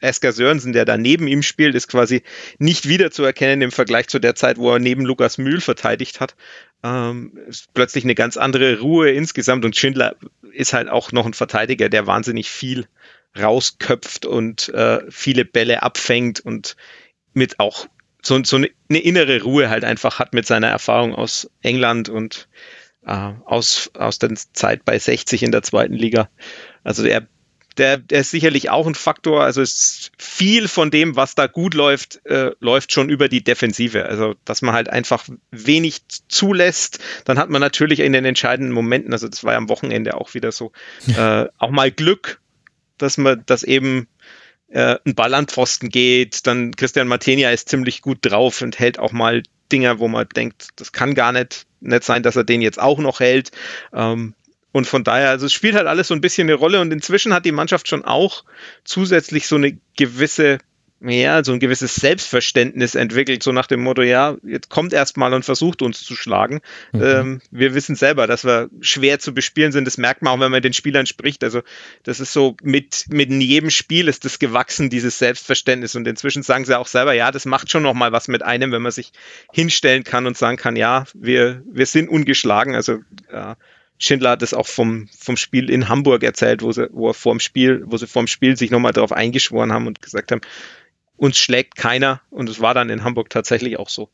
Esker Sörensen, der da neben ihm spielt, ist quasi nicht wiederzuerkennen im Vergleich zu der Zeit, wo er neben Lukas Mühl verteidigt hat. Ähm, plötzlich eine ganz andere Ruhe insgesamt und Schindler ist halt auch noch ein Verteidiger, der wahnsinnig viel rausköpft und äh, viele Bälle abfängt und mit auch so, so eine, eine, innere Ruhe halt einfach hat mit seiner Erfahrung aus England und äh, aus, aus der Zeit bei 60 in der zweiten Liga. Also er der, der ist sicherlich auch ein Faktor. Also ist viel von dem, was da gut läuft, äh, läuft schon über die Defensive. Also dass man halt einfach wenig zulässt. Dann hat man natürlich in den entscheidenden Momenten, also das war ja am Wochenende auch wieder so, *laughs* äh, auch mal Glück, dass man, dass eben äh, ein Ball an Pfosten geht. Dann Christian Martenia ist ziemlich gut drauf und hält auch mal Dinger, wo man denkt, das kann gar nicht, nicht sein, dass er den jetzt auch noch hält. Ähm, und von daher, also es spielt halt alles so ein bisschen eine Rolle und inzwischen hat die Mannschaft schon auch zusätzlich so eine gewisse, ja, so ein gewisses Selbstverständnis entwickelt, so nach dem Motto, ja, jetzt kommt erst mal und versucht uns zu schlagen. Mhm. Ähm, wir wissen selber, dass wir schwer zu bespielen sind. Das merkt man auch, wenn man mit den Spielern spricht. Also das ist so, mit, mit jedem Spiel ist das gewachsen, dieses Selbstverständnis. Und inzwischen sagen sie auch selber, ja, das macht schon noch mal was mit einem, wenn man sich hinstellen kann und sagen kann, ja, wir, wir sind ungeschlagen. Also ja, Schindler hat es auch vom, vom Spiel in Hamburg erzählt, wo sie, wo er vorm Spiel, wo sie vorm Spiel sich nochmal darauf eingeschworen haben und gesagt haben, uns schlägt keiner. Und es war dann in Hamburg tatsächlich auch so.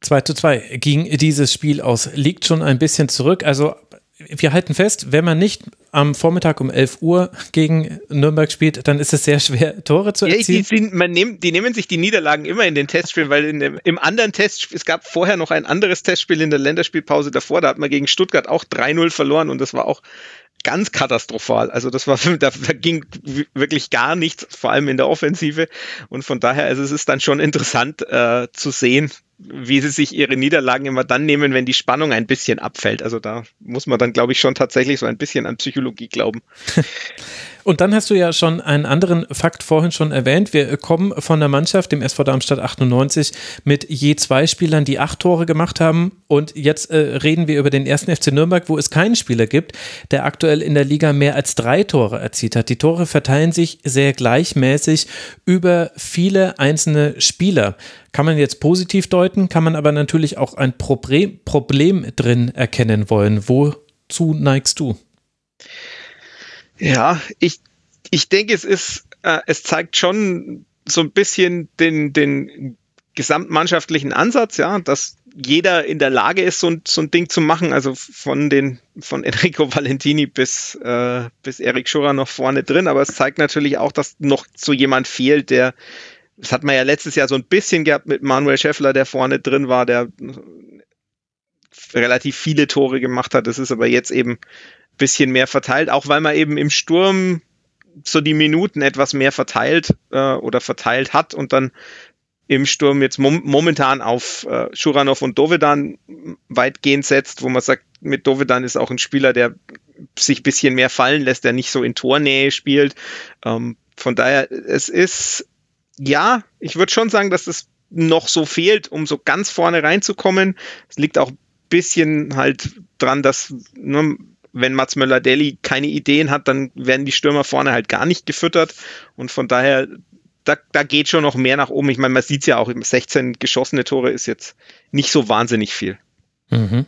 2 zu 2 ging dieses Spiel aus, liegt schon ein bisschen zurück. Also wir halten fest, wenn man nicht am Vormittag um 11 Uhr gegen Nürnberg spielt, dann ist es sehr schwer, Tore zu erzielen. Ja, die, man nehm, die nehmen sich die Niederlagen immer in den Testspielen, weil dem, im anderen Testspiel, es gab vorher noch ein anderes Testspiel in der Länderspielpause davor, da hat man gegen Stuttgart auch 3-0 verloren und das war auch ganz katastrophal. Also das war, *laughs* da, da ging wirklich gar nichts, vor allem in der Offensive. Und von daher, also es ist dann schon interessant äh, zu sehen, wie sie sich ihre Niederlagen immer dann nehmen, wenn die Spannung ein bisschen abfällt. Also da muss man dann, glaube ich, schon tatsächlich so ein bisschen an Psychologie glauben. *laughs* Und dann hast du ja schon einen anderen Fakt vorhin schon erwähnt. Wir kommen von der Mannschaft, dem SV Darmstadt 98, mit je zwei Spielern, die acht Tore gemacht haben. Und jetzt äh, reden wir über den ersten FC Nürnberg, wo es keinen Spieler gibt, der aktuell in der Liga mehr als drei Tore erzielt hat. Die Tore verteilen sich sehr gleichmäßig über viele einzelne Spieler. Kann man jetzt positiv deuten, kann man aber natürlich auch ein Problem, Problem drin erkennen wollen. Wozu neigst du? Ja, ich, ich denke, es ist, äh, es zeigt schon so ein bisschen den, den gesamtmannschaftlichen Ansatz, ja, dass jeder in der Lage ist, so ein, so ein Ding zu machen. Also von den von Enrico Valentini bis äh, bis Erik Schurrer noch vorne drin. Aber es zeigt natürlich auch, dass noch so jemand fehlt, der das hat man ja letztes Jahr so ein bisschen gehabt mit Manuel Scheffler, der vorne drin war, der relativ viele Tore gemacht hat. Das ist aber jetzt eben bisschen mehr verteilt, auch weil man eben im Sturm so die Minuten etwas mehr verteilt äh, oder verteilt hat und dann im Sturm jetzt mom momentan auf äh, Schuranov und Dovedan weitgehend setzt, wo man sagt, mit Dovedan ist auch ein Spieler, der sich bisschen mehr fallen lässt, der nicht so in Tornähe spielt. Ähm, von daher, es ist, ja, ich würde schon sagen, dass es noch so fehlt, um so ganz vorne reinzukommen. Es liegt auch bisschen halt dran, dass ne, wenn Mats Möller-Deli keine Ideen hat, dann werden die Stürmer vorne halt gar nicht gefüttert. Und von daher, da, da geht schon noch mehr nach oben. Ich meine, man sieht es ja auch, 16 geschossene Tore ist jetzt nicht so wahnsinnig viel. Mhm.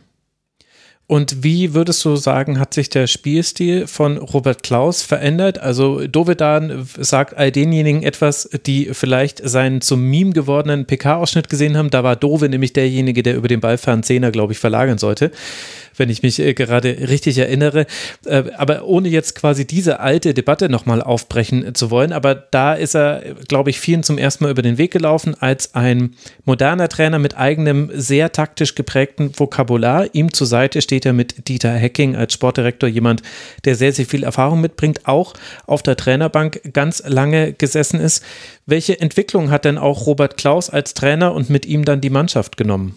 Und wie würdest du sagen, hat sich der Spielstil von Robert Klaus verändert? Also Dovedan sagt all denjenigen etwas, die vielleicht seinen zum Meme gewordenen PK-Ausschnitt gesehen haben. Da war Dove nämlich derjenige, der über den Ballfahren Zehner, glaube ich, verlagern sollte wenn ich mich äh, gerade richtig erinnere. Äh, aber ohne jetzt quasi diese alte Debatte nochmal aufbrechen zu wollen. Aber da ist er, glaube ich, vielen zum ersten Mal über den Weg gelaufen als ein moderner Trainer mit eigenem, sehr taktisch geprägten Vokabular. Ihm zur Seite steht er mit Dieter Hecking als Sportdirektor, jemand, der sehr, sehr viel Erfahrung mitbringt, auch auf der Trainerbank ganz lange gesessen ist. Welche Entwicklung hat denn auch Robert Klaus als Trainer und mit ihm dann die Mannschaft genommen?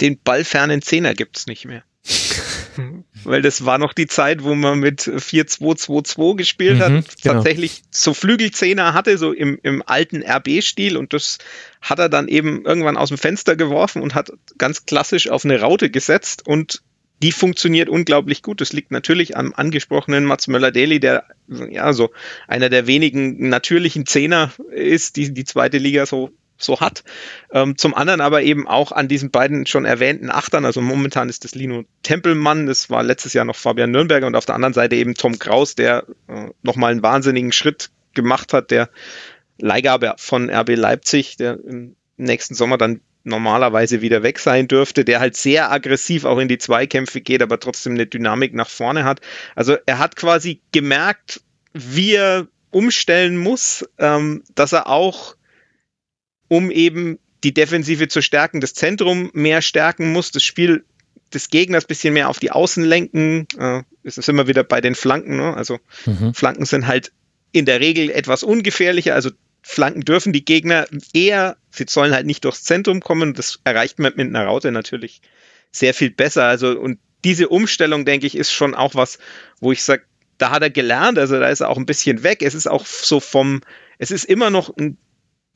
Den ballfernen Zehner gibt es nicht mehr. *laughs* Weil das war noch die Zeit, wo man mit 4-2-2-2 gespielt mhm, hat, genau. tatsächlich so Flügelzehner hatte, so im, im alten RB-Stil und das hat er dann eben irgendwann aus dem Fenster geworfen und hat ganz klassisch auf eine Raute gesetzt und die funktioniert unglaublich gut. Das liegt natürlich am angesprochenen Mats Möller-Deli, der ja so einer der wenigen natürlichen Zehner ist, die die zweite Liga so so hat. Ähm, zum anderen aber eben auch an diesen beiden schon erwähnten Achtern. Also momentan ist das Lino Tempelmann, das war letztes Jahr noch Fabian Nürnberger und auf der anderen Seite eben Tom Kraus, der äh, nochmal einen wahnsinnigen Schritt gemacht hat, der Leihgabe von RB Leipzig, der im nächsten Sommer dann normalerweise wieder weg sein dürfte, der halt sehr aggressiv auch in die Zweikämpfe geht, aber trotzdem eine Dynamik nach vorne hat. Also er hat quasi gemerkt, wie er umstellen muss, ähm, dass er auch um eben die Defensive zu stärken, das Zentrum mehr stärken muss, das Spiel des Gegners bisschen mehr auf die Außen lenken. Äh, es ist immer wieder bei den Flanken. Ne? Also mhm. Flanken sind halt in der Regel etwas ungefährlicher. Also Flanken dürfen die Gegner eher, sie sollen halt nicht durchs Zentrum kommen. Das erreicht man mit einer Raute natürlich sehr viel besser. Also und diese Umstellung, denke ich, ist schon auch was, wo ich sage, da hat er gelernt. Also da ist er auch ein bisschen weg. Es ist auch so vom, es ist immer noch ein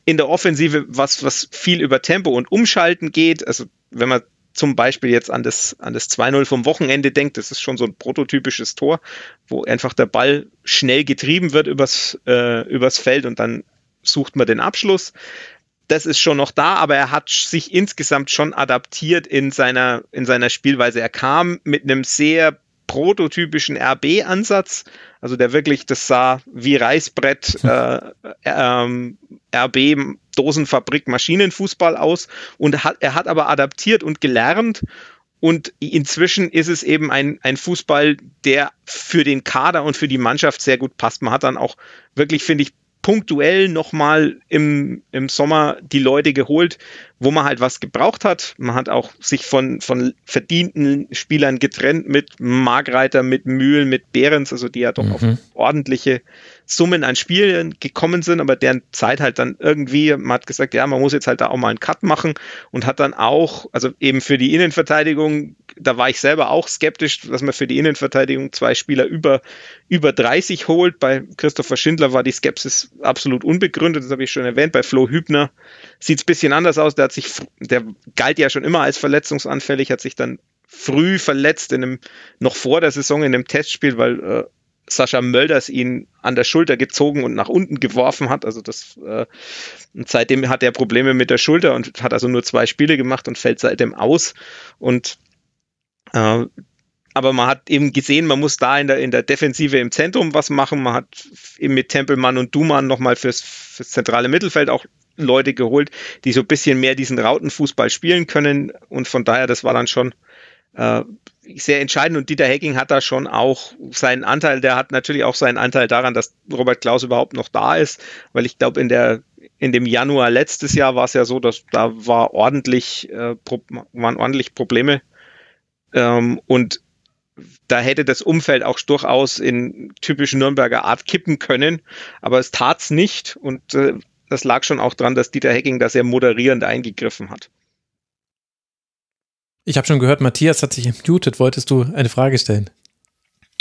in der Offensive was, was viel über Tempo und Umschalten geht. Also wenn man zum Beispiel jetzt an das, an das 2-0 vom Wochenende denkt, das ist schon so ein prototypisches Tor, wo einfach der Ball schnell getrieben wird übers, äh, übers Feld und dann sucht man den Abschluss. das ist schon noch da, aber er hat sich insgesamt schon adaptiert in seiner, in seiner Spielweise. Er kam mit einem sehr prototypischen RB-Ansatz, also der wirklich, das sah wie Reißbrett *laughs* äh, ähm, RB Dosenfabrik Maschinenfußball aus und hat, er hat aber adaptiert und gelernt und inzwischen ist es eben ein, ein Fußball, der für den Kader und für die Mannschaft sehr gut passt. Man hat dann auch wirklich, finde ich, punktuell nochmal im, im Sommer die Leute geholt, wo man halt was gebraucht hat. Man hat auch sich von, von verdienten Spielern getrennt mit Margreiter, mit Mühlen, mit Behrens, also die ja doch mhm. auf ordentliche Summen an Spielen gekommen sind, aber deren Zeit halt dann irgendwie, man hat gesagt, ja, man muss jetzt halt da auch mal einen Cut machen und hat dann auch, also eben für die Innenverteidigung, da war ich selber auch skeptisch, dass man für die Innenverteidigung zwei Spieler über, über 30 holt. Bei Christopher Schindler war die Skepsis absolut unbegründet, das habe ich schon erwähnt. Bei Flo Hübner sieht es bisschen anders aus, der hat sich, der galt ja schon immer als verletzungsanfällig, hat sich dann früh verletzt in einem, noch vor der Saison in einem Testspiel, weil äh, Sascha Mölders ihn an der Schulter gezogen und nach unten geworfen hat. Also das äh, seitdem hat er Probleme mit der Schulter und hat also nur zwei Spiele gemacht und fällt seitdem aus. Und äh, aber man hat eben gesehen, man muss da in der, in der Defensive im Zentrum was machen. Man hat eben mit Tempelmann und Duman nochmal fürs, fürs zentrale Mittelfeld auch Leute geholt, die so ein bisschen mehr diesen Rautenfußball spielen können. Und von daher, das war dann schon äh, sehr entscheidend und Dieter Hecking hat da schon auch seinen Anteil, der hat natürlich auch seinen Anteil daran, dass Robert Klaus überhaupt noch da ist, weil ich glaube, in in dem Januar letztes Jahr war es ja so, dass da war ordentlich, äh, waren ordentlich Probleme ähm, und da hätte das Umfeld auch durchaus in typischen Nürnberger Art kippen können, aber es tat's nicht und äh, das lag schon auch dran, dass Dieter Hecking da sehr moderierend eingegriffen hat. Ich habe schon gehört, Matthias hat sich muted. Wolltest du eine Frage stellen?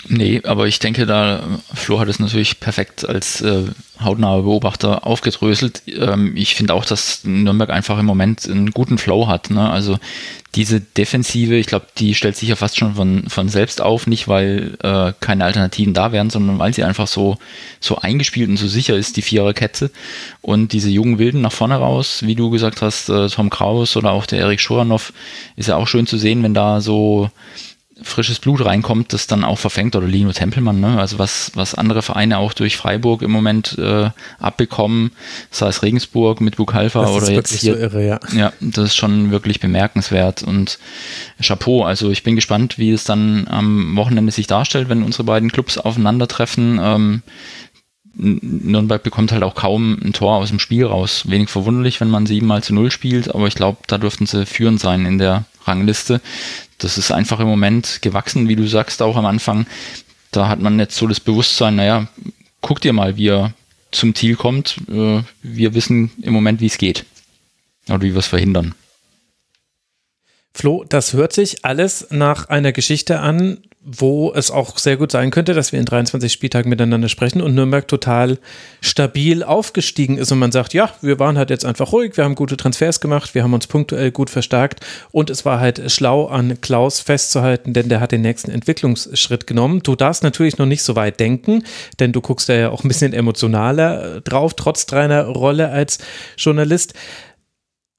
Nee, aber ich denke, da Flo hat es natürlich perfekt als äh, hautnaher Beobachter aufgedröselt. Ähm, ich finde auch, dass Nürnberg einfach im Moment einen guten Flow hat. Ne? Also diese Defensive, ich glaube, die stellt sich ja fast schon von, von selbst auf, nicht weil äh, keine Alternativen da wären, sondern weil sie einfach so, so eingespielt und so sicher ist, die Viererkette. Und diese jungen Wilden nach vorne raus, wie du gesagt hast, äh, Tom Kraus oder auch der Erik Schuranov, ist ja auch schön zu sehen, wenn da so frisches Blut reinkommt, das dann auch verfängt oder Lino Tempelmann, ne? also was, was andere Vereine auch durch Freiburg im Moment äh, abbekommen, sei es Regensburg mit Bukalfa oder jetzt hier. So irre, ja. ja, das ist schon wirklich bemerkenswert und Chapeau, also ich bin gespannt, wie es dann am Wochenende sich darstellt, wenn unsere beiden Clubs aufeinandertreffen. Ähm, Nürnberg bekommt halt auch kaum ein Tor aus dem Spiel raus. Wenig verwunderlich, wenn man 7 mal zu 0 spielt, aber ich glaube, da dürften sie führend sein in der Rangliste das ist einfach im Moment gewachsen, wie du sagst, auch am Anfang. Da hat man jetzt so das Bewusstsein, naja, guck dir mal, wie er zum Ziel kommt. Äh, wir wissen im Moment, wie es geht. Oder wie wir es verhindern. Flo, das hört sich alles nach einer Geschichte an, wo es auch sehr gut sein könnte, dass wir in 23 Spieltagen miteinander sprechen und Nürnberg total stabil aufgestiegen ist und man sagt, ja, wir waren halt jetzt einfach ruhig, wir haben gute Transfers gemacht, wir haben uns punktuell gut verstärkt und es war halt schlau an Klaus festzuhalten, denn der hat den nächsten Entwicklungsschritt genommen. Du darfst natürlich noch nicht so weit denken, denn du guckst da ja auch ein bisschen emotionaler drauf, trotz deiner Rolle als Journalist.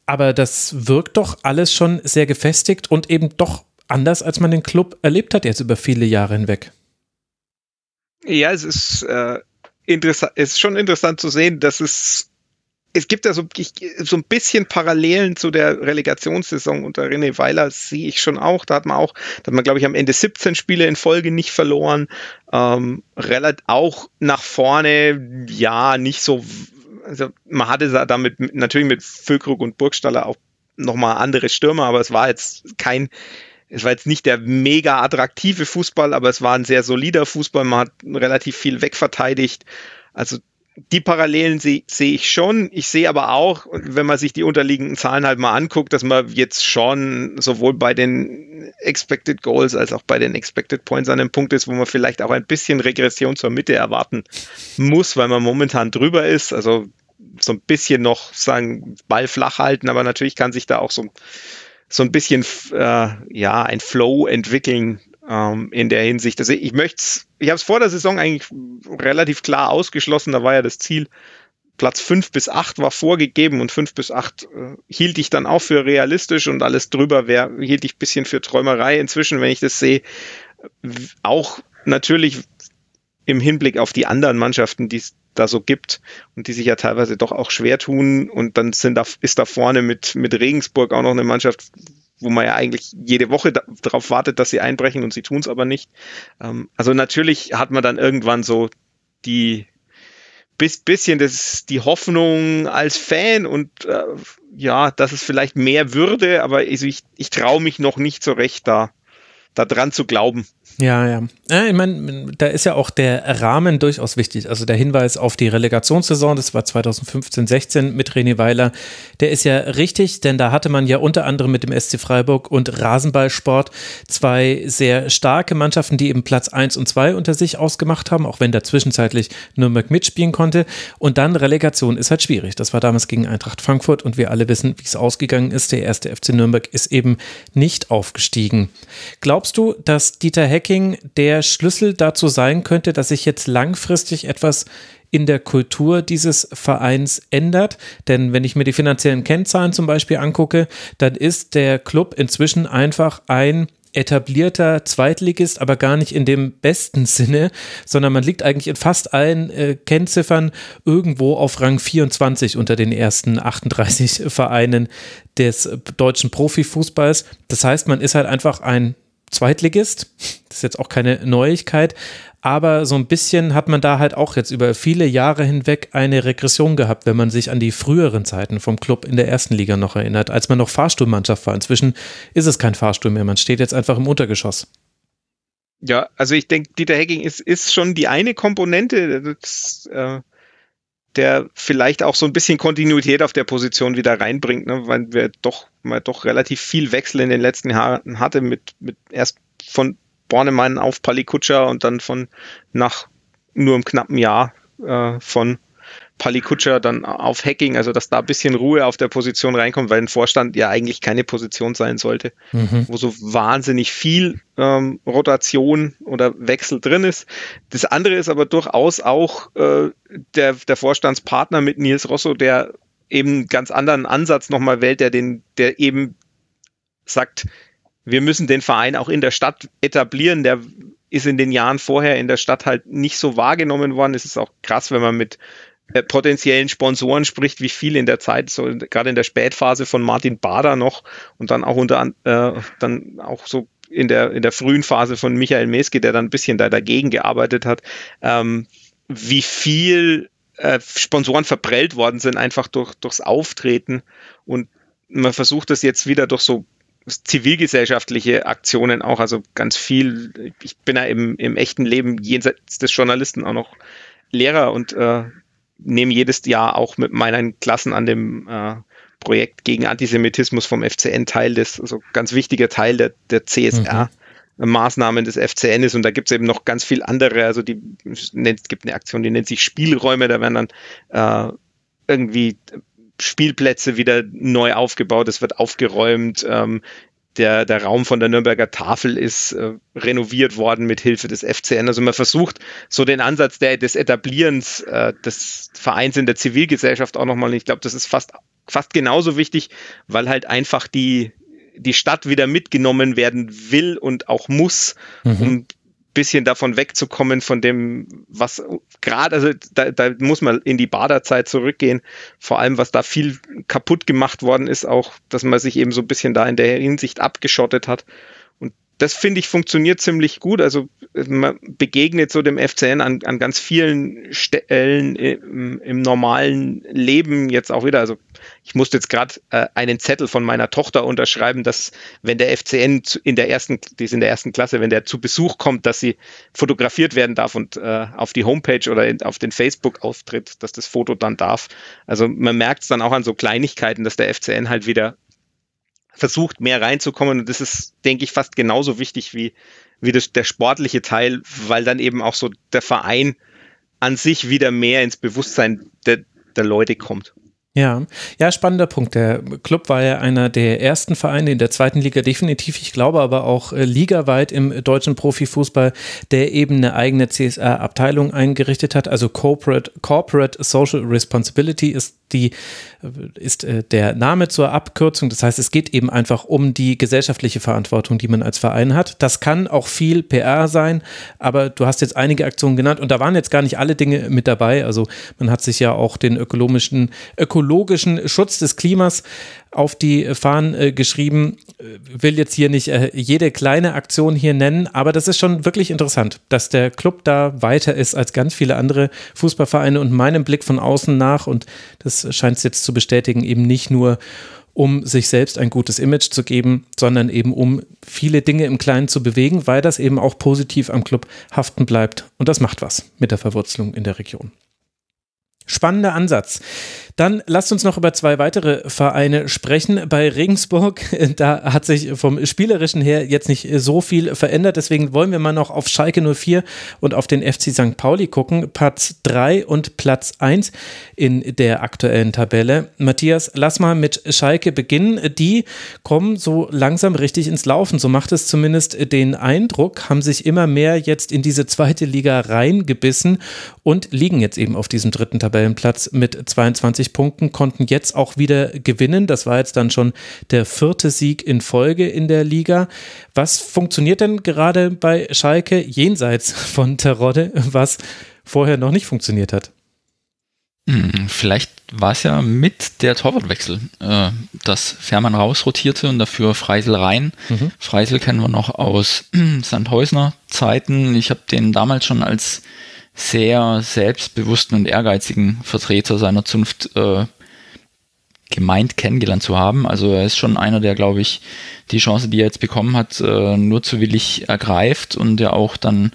Aber das wirkt doch alles schon sehr gefestigt und eben doch anders, als man den Club erlebt hat jetzt über viele Jahre hinweg. Ja, es ist, äh, interessant, es ist schon interessant zu sehen, dass es es gibt ja so, so ein bisschen Parallelen zu der Relegationssaison unter René Weiler, sehe ich schon auch. Da hat man auch, da hat man, glaube ich, am Ende 17 Spiele in Folge nicht verloren. Ähm, relativ auch nach vorne, ja, nicht so. Also man hatte damit natürlich mit Füllkrug und Burgstaller auch nochmal andere Stürmer, aber es war jetzt kein es war jetzt nicht der mega attraktive Fußball, aber es war ein sehr solider Fußball. Man hat relativ viel wegverteidigt. Also die Parallelen sehe seh ich schon. Ich sehe aber auch, wenn man sich die unterliegenden Zahlen halt mal anguckt, dass man jetzt schon sowohl bei den Expected Goals als auch bei den Expected Points an einem Punkt ist, wo man vielleicht auch ein bisschen Regression zur Mitte erwarten muss, weil man momentan drüber ist. Also so ein bisschen noch sagen, Ball flach halten, aber natürlich kann sich da auch so so ein bisschen äh, ja ein Flow entwickeln ähm, in der Hinsicht. Also ich möchte ich habe es vor der Saison eigentlich relativ klar ausgeschlossen, da war ja das Ziel, Platz fünf bis acht war vorgegeben und fünf bis acht äh, hielt ich dann auch für realistisch und alles drüber wär, hielt ich bisschen für Träumerei. Inzwischen, wenn ich das sehe, auch natürlich im Hinblick auf die anderen Mannschaften, die es da so gibt und die sich ja teilweise doch auch schwer tun und dann sind da, ist da vorne mit, mit Regensburg auch noch eine Mannschaft, wo man ja eigentlich jede Woche da, darauf wartet, dass sie einbrechen und sie tun es aber nicht. Ähm, also natürlich hat man dann irgendwann so die bis, bisschen das, die Hoffnung als Fan und äh, ja, dass es vielleicht mehr würde, aber also ich, ich traue mich noch nicht so recht da, da dran zu glauben. Ja, ja. ich meine, da ist ja auch der Rahmen durchaus wichtig. Also der Hinweis auf die Relegationssaison, das war 2015, 16 mit René Weiler, der ist ja richtig, denn da hatte man ja unter anderem mit dem SC Freiburg und Rasenballsport zwei sehr starke Mannschaften, die eben Platz 1 und 2 unter sich ausgemacht haben, auch wenn da zwischenzeitlich Nürnberg mitspielen konnte. Und dann Relegation ist halt schwierig. Das war damals gegen Eintracht Frankfurt und wir alle wissen, wie es ausgegangen ist. Der erste FC Nürnberg ist eben nicht aufgestiegen. Glaubst du, dass Dieter Hecking Hacking der Schlüssel dazu sein könnte, dass sich jetzt langfristig etwas in der Kultur dieses Vereins ändert. Denn wenn ich mir die finanziellen Kennzahlen zum Beispiel angucke, dann ist der Club inzwischen einfach ein etablierter Zweitligist, aber gar nicht in dem besten Sinne, sondern man liegt eigentlich in fast allen äh, Kennziffern irgendwo auf Rang 24 unter den ersten 38 *laughs* Vereinen des deutschen Profifußballs. Das heißt, man ist halt einfach ein Zweitligist. Das ist jetzt auch keine Neuigkeit. Aber so ein bisschen hat man da halt auch jetzt über viele Jahre hinweg eine Regression gehabt, wenn man sich an die früheren Zeiten vom Club in der ersten Liga noch erinnert, als man noch Fahrstuhlmannschaft war. Inzwischen ist es kein Fahrstuhl mehr. Man steht jetzt einfach im Untergeschoss. Ja, also ich denke, Dieter Hecking ist, ist schon die eine Komponente. Das, äh, der vielleicht auch so ein bisschen Kontinuität auf der Position wieder reinbringt, ne? weil wir doch mal doch relativ viel Wechsel in den letzten Jahren hatte mit, mit erst von Bornemann auf Palikutscher und dann von nach nur einem knappen Jahr äh, von Palikutscher dann auf Hacking, also dass da ein bisschen Ruhe auf der Position reinkommt, weil ein Vorstand ja eigentlich keine Position sein sollte, mhm. wo so wahnsinnig viel ähm, Rotation oder Wechsel drin ist. Das andere ist aber durchaus auch äh, der, der Vorstandspartner mit Nils Rosso, der eben einen ganz anderen Ansatz nochmal wählt, der den, der eben sagt, wir müssen den Verein auch in der Stadt etablieren, der ist in den Jahren vorher in der Stadt halt nicht so wahrgenommen worden. Es ist auch krass, wenn man mit äh, potenziellen Sponsoren spricht, wie viel in der Zeit, so gerade in der Spätphase von Martin Bader noch und dann auch unter äh, dann auch so in der in der frühen Phase von Michael Meske, der dann ein bisschen da dagegen gearbeitet hat, ähm, wie viel äh, Sponsoren verprellt worden sind einfach durch durchs Auftreten. Und man versucht das jetzt wieder durch so zivilgesellschaftliche Aktionen auch, also ganz viel. Ich bin ja im, im echten Leben jenseits des Journalisten auch noch Lehrer und äh, nehme jedes Jahr auch mit meinen Klassen an dem äh, Projekt gegen Antisemitismus vom FCN teil, das also ganz wichtiger Teil der, der CSR. Mhm. Maßnahmen des FCN ist und da gibt es eben noch ganz viel andere, also die es gibt eine Aktion, die nennt sich Spielräume, da werden dann äh, irgendwie Spielplätze wieder neu aufgebaut, es wird aufgeräumt, ähm, der, der Raum von der Nürnberger Tafel ist äh, renoviert worden mit Hilfe des FCN. Also man versucht so den Ansatz der, des Etablierens äh, des Vereins in der Zivilgesellschaft auch nochmal. Ich glaube, das ist fast, fast genauso wichtig, weil halt einfach die, die Stadt wieder mitgenommen werden will und auch muss, mhm. um bisschen davon wegzukommen, von dem, was gerade, also da, da muss man in die Baderzeit zurückgehen, vor allem was da viel kaputt gemacht worden ist, auch, dass man sich eben so ein bisschen da in der Hinsicht abgeschottet hat das finde ich funktioniert ziemlich gut. Also man begegnet so dem FCN an, an ganz vielen Stellen im, im normalen Leben jetzt auch wieder. Also ich musste jetzt gerade äh, einen Zettel von meiner Tochter unterschreiben, dass wenn der FCN in der ersten, die ist in der ersten Klasse, wenn der zu Besuch kommt, dass sie fotografiert werden darf und äh, auf die Homepage oder in, auf den Facebook auftritt, dass das Foto dann darf. Also man merkt es dann auch an so Kleinigkeiten, dass der FCN halt wieder versucht, mehr reinzukommen. Und das ist, denke ich, fast genauso wichtig wie, wie das, der sportliche Teil, weil dann eben auch so der Verein an sich wieder mehr ins Bewusstsein der, der Leute kommt. Ja, ja, spannender Punkt. Der Club war ja einer der ersten Vereine in der zweiten Liga, definitiv. Ich glaube aber auch äh, ligaweit im deutschen Profifußball, der eben eine eigene CSR-Abteilung eingerichtet hat. Also Corporate, Corporate Social Responsibility ist die ist äh, der Name zur Abkürzung. Das heißt, es geht eben einfach um die gesellschaftliche Verantwortung, die man als Verein hat. Das kann auch viel PR sein, aber du hast jetzt einige Aktionen genannt und da waren jetzt gar nicht alle Dinge mit dabei. Also man hat sich ja auch den ökologischen, ökologischen Schutz des Klimas auf die Fahnen äh, geschrieben. Äh, will jetzt hier nicht äh, jede kleine Aktion hier nennen, aber das ist schon wirklich interessant, dass der Club da weiter ist als ganz viele andere Fußballvereine und meinem Blick von außen nach und das scheint es jetzt zu bestätigen, eben nicht nur um sich selbst ein gutes Image zu geben, sondern eben um viele Dinge im Kleinen zu bewegen, weil das eben auch positiv am Club haften bleibt. Und das macht was mit der Verwurzelung in der Region. Spannender Ansatz. Dann lasst uns noch über zwei weitere Vereine sprechen. Bei Regensburg, *laughs* da hat sich vom Spielerischen her jetzt nicht so viel verändert. Deswegen wollen wir mal noch auf Schalke 04 und auf den FC St. Pauli gucken. Platz 3 und Platz 1 in der aktuellen Tabelle. Matthias, lass mal mit Schalke beginnen. Die kommen so langsam richtig ins Laufen. So macht es zumindest den Eindruck, haben sich immer mehr jetzt in diese zweite Liga reingebissen und liegen jetzt eben auf diesem dritten Tabellenplatz mit 22 Punkten, konnten jetzt auch wieder gewinnen. Das war jetzt dann schon der vierte Sieg in Folge in der Liga. Was funktioniert denn gerade bei Schalke jenseits von Terodde, was vorher noch nicht funktioniert hat? Hm, vielleicht war es ja mit der Torwartwechsel, äh, dass Fährmann rausrotierte und dafür Freisel rein. Mhm. Freisel kennen wir noch aus *clears throat* Sandhäusner Zeiten. Ich habe den damals schon als sehr selbstbewussten und ehrgeizigen Vertreter seiner Zunft äh, gemeint kennengelernt zu haben. Also er ist schon einer, der, glaube ich, die Chance, die er jetzt bekommen hat, äh, nur zu willig ergreift und der auch dann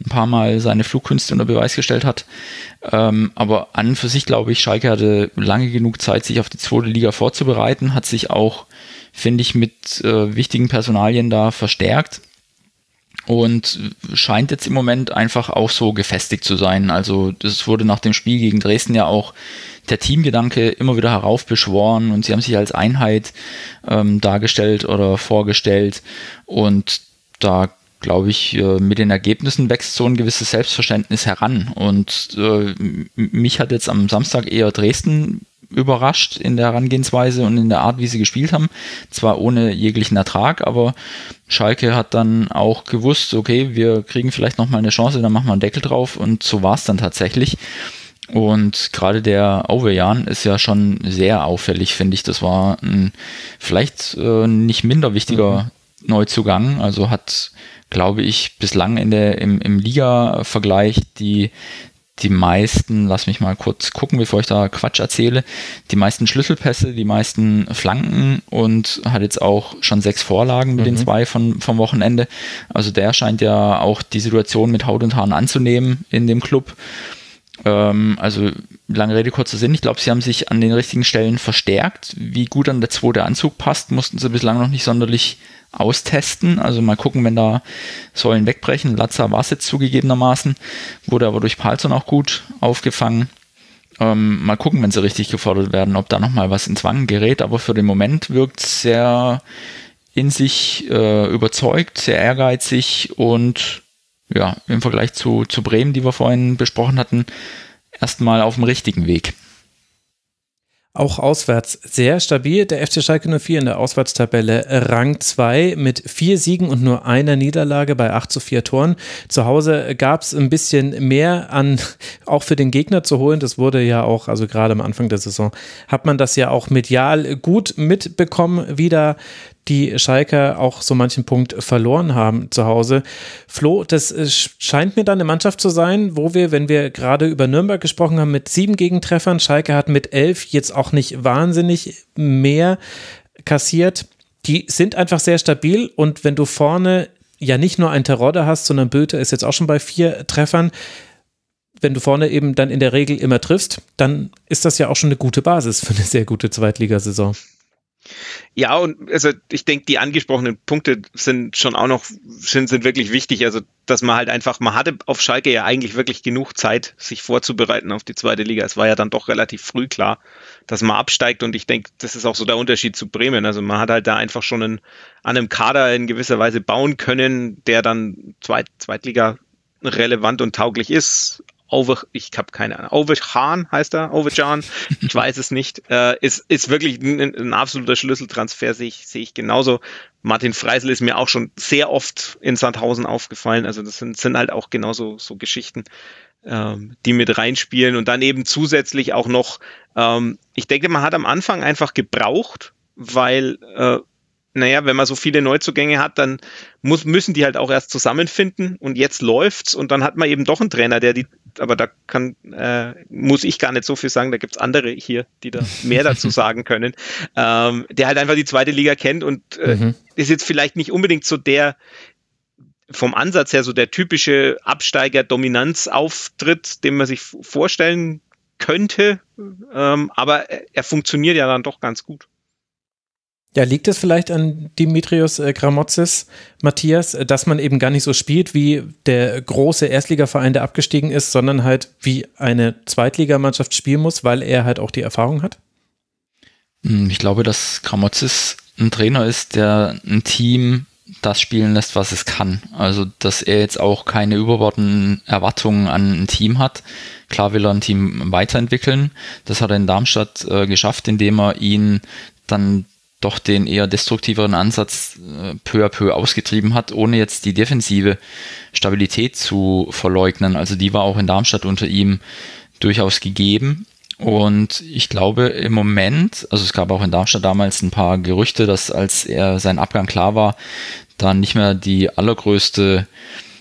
ein paar Mal seine Flugkünste unter Beweis gestellt hat. Ähm, aber an und für sich, glaube ich, Schalke hatte lange genug Zeit, sich auf die zweite Liga vorzubereiten, hat sich auch, finde ich, mit äh, wichtigen Personalien da verstärkt und scheint jetzt im Moment einfach auch so gefestigt zu sein. Also das wurde nach dem Spiel gegen Dresden ja auch der Teamgedanke immer wieder heraufbeschworen und sie haben sich als Einheit ähm, dargestellt oder vorgestellt und da glaube ich, äh, mit den Ergebnissen wächst so ein gewisses Selbstverständnis heran. Und äh, mich hat jetzt am Samstag eher Dresden überrascht in der Herangehensweise und in der Art, wie sie gespielt haben. Zwar ohne jeglichen Ertrag, aber Schalke hat dann auch gewusst, okay, wir kriegen vielleicht nochmal eine Chance, dann machen wir einen Deckel drauf und so war es dann tatsächlich. Und gerade der Auverjan ist ja schon sehr auffällig, finde ich. Das war ein vielleicht äh, nicht minder wichtiger mhm. Neuzugang. Also hat, glaube ich, bislang in der, im, im Liga-Vergleich die die meisten, lass mich mal kurz gucken, bevor ich da Quatsch erzähle, die meisten Schlüsselpässe, die meisten Flanken und hat jetzt auch schon sechs Vorlagen mit mhm. den zwei von, vom Wochenende. Also der scheint ja auch die Situation mit Haut und Haaren anzunehmen in dem Club. Ähm, also lange Rede, kurzer Sinn. Ich glaube, sie haben sich an den richtigen Stellen verstärkt. Wie gut an der zweite Anzug passt, mussten sie bislang noch nicht sonderlich austesten. Also mal gucken, wenn da Säulen wegbrechen. Latza war es jetzt zugegebenermaßen, wurde aber durch Palzon auch gut aufgefangen. Ähm, mal gucken, wenn sie richtig gefordert werden, ob da nochmal was ins Wangen gerät. Aber für den Moment wirkt es sehr in sich äh, überzeugt, sehr ehrgeizig und ja, im Vergleich zu, zu Bremen, die wir vorhin besprochen hatten, erstmal auf dem richtigen Weg auch auswärts sehr stabil. Der FC Schalke 04 in der Auswärtstabelle Rang 2 mit vier Siegen und nur einer Niederlage bei 8 zu 4 Toren. Zu Hause gab es ein bisschen mehr an, *laughs* auch für den Gegner zu holen. Das wurde ja auch, also gerade am Anfang der Saison, hat man das ja auch medial gut mitbekommen. Wieder die Schalker auch so manchen Punkt verloren haben zu Hause. Flo, das äh, scheint mir dann eine Mannschaft zu sein, wo wir, wenn wir gerade über Nürnberg gesprochen haben, mit sieben Gegentreffern, Schalke hat mit elf jetzt auch nicht wahnsinnig mehr kassiert. Die sind einfach sehr stabil und wenn du vorne ja nicht nur ein Terodde hast, sondern Böte ist jetzt auch schon bei vier Treffern, wenn du vorne eben dann in der Regel immer triffst, dann ist das ja auch schon eine gute Basis für eine sehr gute Zweitligasaison. Ja, und also ich denke, die angesprochenen Punkte sind schon auch noch, sind, sind wirklich wichtig. Also, dass man halt einfach, man hatte auf Schalke ja eigentlich wirklich genug Zeit, sich vorzubereiten auf die zweite Liga. Es war ja dann doch relativ früh klar, dass man absteigt und ich denke, das ist auch so der Unterschied zu Bremen. Also man hat halt da einfach schon einen, an einem Kader in gewisser Weise bauen können, der dann Zweit, Zweitliga relevant und tauglich ist, Over, ich habe keine Ahnung, Overchan heißt er, Overchan, ich weiß es nicht, *laughs* äh, ist, ist wirklich ein, ein absoluter Schlüsseltransfer, sehe ich, sehe ich genauso. Martin Freisel ist mir auch schon sehr oft in Sandhausen aufgefallen, also das sind, sind halt auch genauso so Geschichten, ähm, die mit reinspielen. Und dann eben zusätzlich auch noch, ähm, ich denke, man hat am Anfang einfach gebraucht, weil äh, naja, wenn man so viele Neuzugänge hat, dann muss, müssen die halt auch erst zusammenfinden. Und jetzt läuft's. Und dann hat man eben doch einen Trainer, der die, aber da kann, äh, muss ich gar nicht so viel sagen, da gibt's andere hier, die da mehr dazu *laughs* sagen können, ähm, der halt einfach die zweite Liga kennt und äh, mhm. ist jetzt vielleicht nicht unbedingt so der, vom Ansatz her so der typische Absteiger-Dominanz-Auftritt, den man sich vorstellen könnte, ähm, aber er funktioniert ja dann doch ganz gut. Ja, liegt es vielleicht an Dimitrios äh, Gramotzes, Matthias, äh, dass man eben gar nicht so spielt wie der große Erstligaverein, der abgestiegen ist, sondern halt wie eine Zweitligamannschaft spielen muss, weil er halt auch die Erfahrung hat? Hm, ich glaube, dass Gramotzes ein Trainer ist, der ein Team das spielen lässt, was es kann. Also, dass er jetzt auch keine überbordenden Erwartungen an ein Team hat. Klar will er ein Team weiterentwickeln. Das hat er in Darmstadt äh, geschafft, indem er ihn dann doch den eher destruktiveren Ansatz äh, peu à peu ausgetrieben hat, ohne jetzt die defensive Stabilität zu verleugnen. Also die war auch in Darmstadt unter ihm durchaus gegeben. Und ich glaube im Moment, also es gab auch in Darmstadt damals ein paar Gerüchte, dass als er sein Abgang klar war, da nicht mehr die allergrößte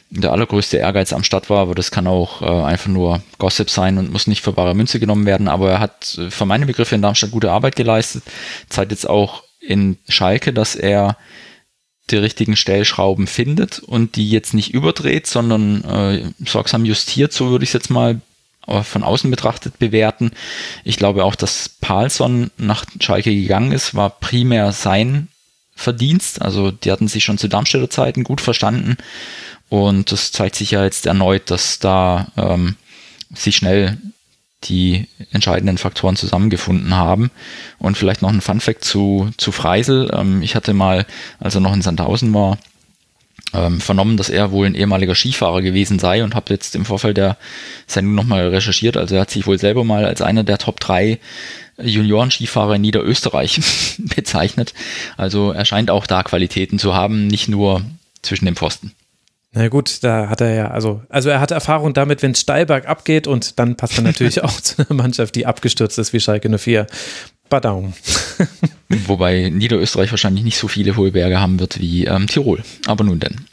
der allergrößte Ehrgeiz am Start war, aber das kann auch äh, einfach nur Gossip sein und muss nicht für bare Münze genommen werden. Aber er hat äh, für meine Begriffe in Darmstadt gute Arbeit geleistet, zeigt jetzt auch in Schalke, dass er die richtigen Stellschrauben findet und die jetzt nicht überdreht, sondern äh, sorgsam justiert, so würde ich es jetzt mal äh, von außen betrachtet bewerten. Ich glaube auch, dass Palsson nach Schalke gegangen ist, war primär sein Verdienst. Also die hatten sich schon zu Darmstädter Zeiten gut verstanden und das zeigt sich ja jetzt erneut, dass da ähm, sich schnell die entscheidenden Faktoren zusammengefunden haben. Und vielleicht noch ein Funfact zu, zu Freisel. Ähm, ich hatte mal, als er noch in Sandhausen war, ähm, vernommen, dass er wohl ein ehemaliger Skifahrer gewesen sei und habe jetzt im Vorfeld der Sendung nochmal recherchiert. Also er hat sich wohl selber mal als einer der Top 3 Junioren-Skifahrer in Niederösterreich *laughs* bezeichnet. Also er scheint auch da Qualitäten zu haben, nicht nur zwischen den Pfosten. Na gut, da hat er ja, also, also er hat Erfahrung damit, wenn es steil bergab geht und dann passt er natürlich *laughs* auch zu einer Mannschaft, die abgestürzt ist wie Schalke 04. Badaum. *laughs* Wobei Niederösterreich wahrscheinlich nicht so viele hohe Berge haben wird wie ähm, Tirol. Aber nun denn.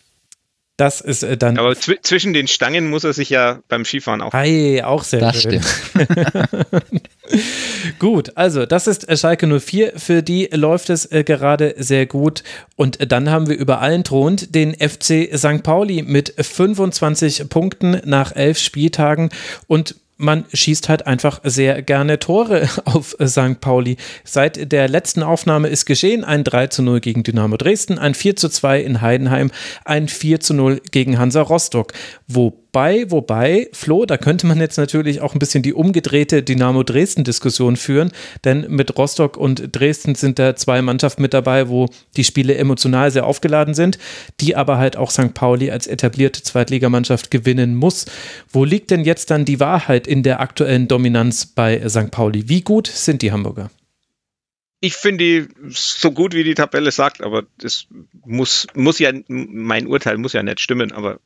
Das ist äh, dann. Aber zw zwischen den Stangen muss er sich ja beim Skifahren auch. Hi, auch sehr Das schön. stimmt. *laughs* gut, also das ist äh, Schalke 04. Für die läuft es äh, gerade sehr gut. Und äh, dann haben wir über allen thront den FC St. Pauli mit 25 Punkten nach elf Spieltagen und man schießt halt einfach sehr gerne Tore *laughs* auf St. Pauli. Seit der letzten Aufnahme ist geschehen ein 3 zu 0 gegen Dynamo Dresden, ein 4 zu 2 in Heidenheim, ein 4 zu 0 gegen Hansa Rostock. Wo Wobei, wobei, Flo, da könnte man jetzt natürlich auch ein bisschen die umgedrehte Dynamo Dresden-Diskussion führen, denn mit Rostock und Dresden sind da zwei Mannschaften mit dabei, wo die Spiele emotional sehr aufgeladen sind, die aber halt auch St. Pauli als etablierte Zweitligamannschaft gewinnen muss. Wo liegt denn jetzt dann die Wahrheit in der aktuellen Dominanz bei St. Pauli? Wie gut sind die Hamburger? Ich finde die so gut, wie die Tabelle sagt, aber das muss, muss ja, mein Urteil muss ja nicht stimmen, aber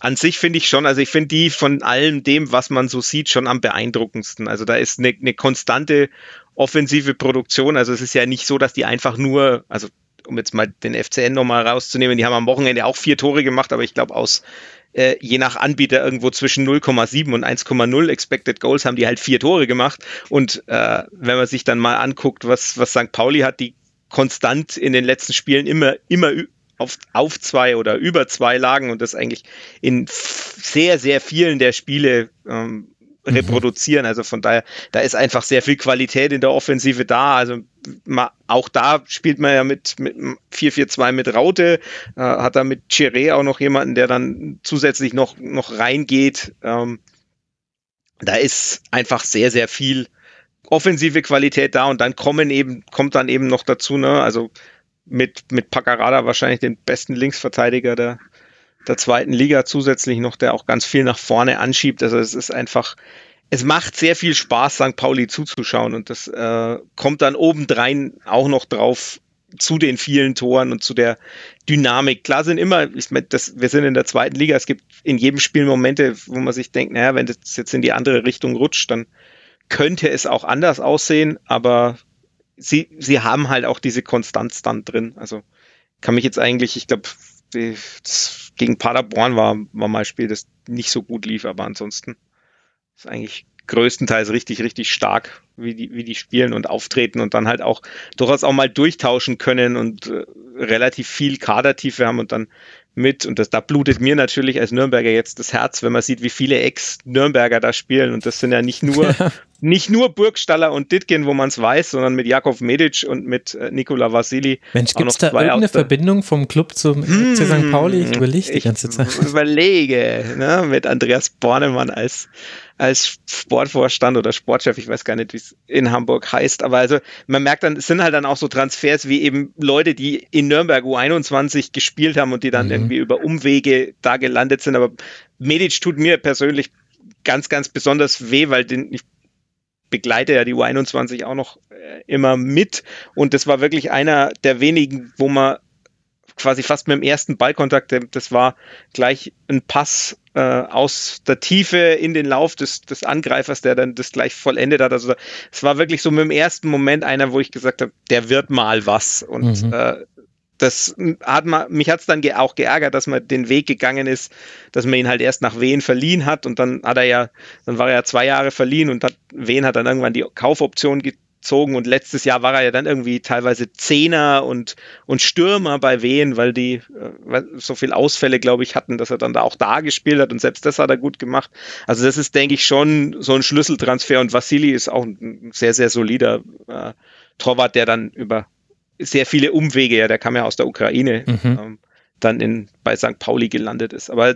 an sich finde ich schon, also ich finde die von allem dem, was man so sieht, schon am beeindruckendsten. Also da ist eine, eine konstante offensive Produktion, also es ist ja nicht so, dass die einfach nur, also um jetzt mal den FCN nochmal rauszunehmen, die haben am Wochenende auch vier Tore gemacht, aber ich glaube aus äh, je nach Anbieter irgendwo zwischen 0,7 und 1,0 Expected Goals haben die halt vier Tore gemacht. Und äh, wenn man sich dann mal anguckt, was, was St. Pauli hat, die konstant in den letzten Spielen immer, immer auf, auf zwei oder über zwei lagen und das eigentlich in sehr, sehr vielen der Spiele ähm, mhm. reproduzieren. Also von daher, da ist einfach sehr viel Qualität in der Offensive da. Also auch da spielt man ja mit, mit 4-4-2 mit Raute, äh, hat da mit Chiré auch noch jemanden, der dann zusätzlich noch, noch reingeht. Ähm, da ist einfach sehr, sehr viel offensive Qualität da und dann kommen eben, kommt dann eben noch dazu, ne, also mit, mit Paccarada wahrscheinlich den besten Linksverteidiger der, der zweiten Liga zusätzlich noch, der auch ganz viel nach vorne anschiebt. Also es ist einfach, es macht sehr viel Spaß, St. Pauli zuzuschauen und das äh, kommt dann obendrein auch noch drauf zu den vielen Toren und zu der Dynamik. Klar sind immer, ich meine, das, wir sind in der zweiten Liga, es gibt in jedem Spiel Momente, wo man sich denkt, naja, wenn das jetzt in die andere Richtung rutscht, dann könnte es auch anders aussehen, aber sie, sie haben halt auch diese Konstanz dann drin. Also kann mich jetzt eigentlich, ich glaube, gegen Paderborn war, war mal ein Spiel, das nicht so gut lief, aber ansonsten ist eigentlich größtenteils richtig, richtig stark, wie die, wie die spielen und auftreten und dann halt auch durchaus auch mal durchtauschen können und äh, relativ viel Kadertiefe haben und dann mit. Und das, da blutet mir natürlich als Nürnberger jetzt das Herz, wenn man sieht, wie viele Ex-Nürnberger da spielen. Und das sind ja nicht nur, *laughs* nicht nur Burgstaller und Ditgen, wo man es weiß, sondern mit Jakov Medic und mit äh, Nikola Vasili. Mensch, gibt es da irgendeine Verbindung vom Club zum hm, FC St. Pauli? Ich überlege die ganze Zeit. Ich überlege, ne, mit Andreas Bornemann als als Sportvorstand oder Sportchef, ich weiß gar nicht, wie es in Hamburg heißt, aber also man merkt dann, es sind halt dann auch so Transfers wie eben Leute, die in Nürnberg U21 gespielt haben und die dann mhm. irgendwie über Umwege da gelandet sind, aber Medic tut mir persönlich ganz, ganz besonders weh, weil den, ich begleite ja die U21 auch noch äh, immer mit und das war wirklich einer der wenigen, wo man quasi fast mit dem ersten Ballkontakt, das war gleich ein Pass äh, aus der Tiefe in den Lauf des, des Angreifers, der dann das gleich vollendet hat. Also es war wirklich so mit dem ersten Moment einer, wo ich gesagt habe, der wird mal was. Und mhm. äh, das hat man, mich hat es dann auch geärgert, dass man den Weg gegangen ist, dass man ihn halt erst nach Wien verliehen hat und dann hat er ja, dann war er ja zwei Jahre verliehen und hat, Wien hat dann irgendwann die Kaufoption gezogen und letztes Jahr war er ja dann irgendwie teilweise Zehner und, und Stürmer bei Wehen, weil die äh, so viel Ausfälle, glaube ich, hatten, dass er dann da auch da gespielt hat und selbst das hat er gut gemacht. Also das ist, denke ich, schon so ein Schlüsseltransfer und Vasili ist auch ein sehr, sehr solider äh, Torwart, der dann über sehr viele Umwege, ja, der kam ja aus der Ukraine, mhm. ähm, dann in, bei St. Pauli gelandet ist. Aber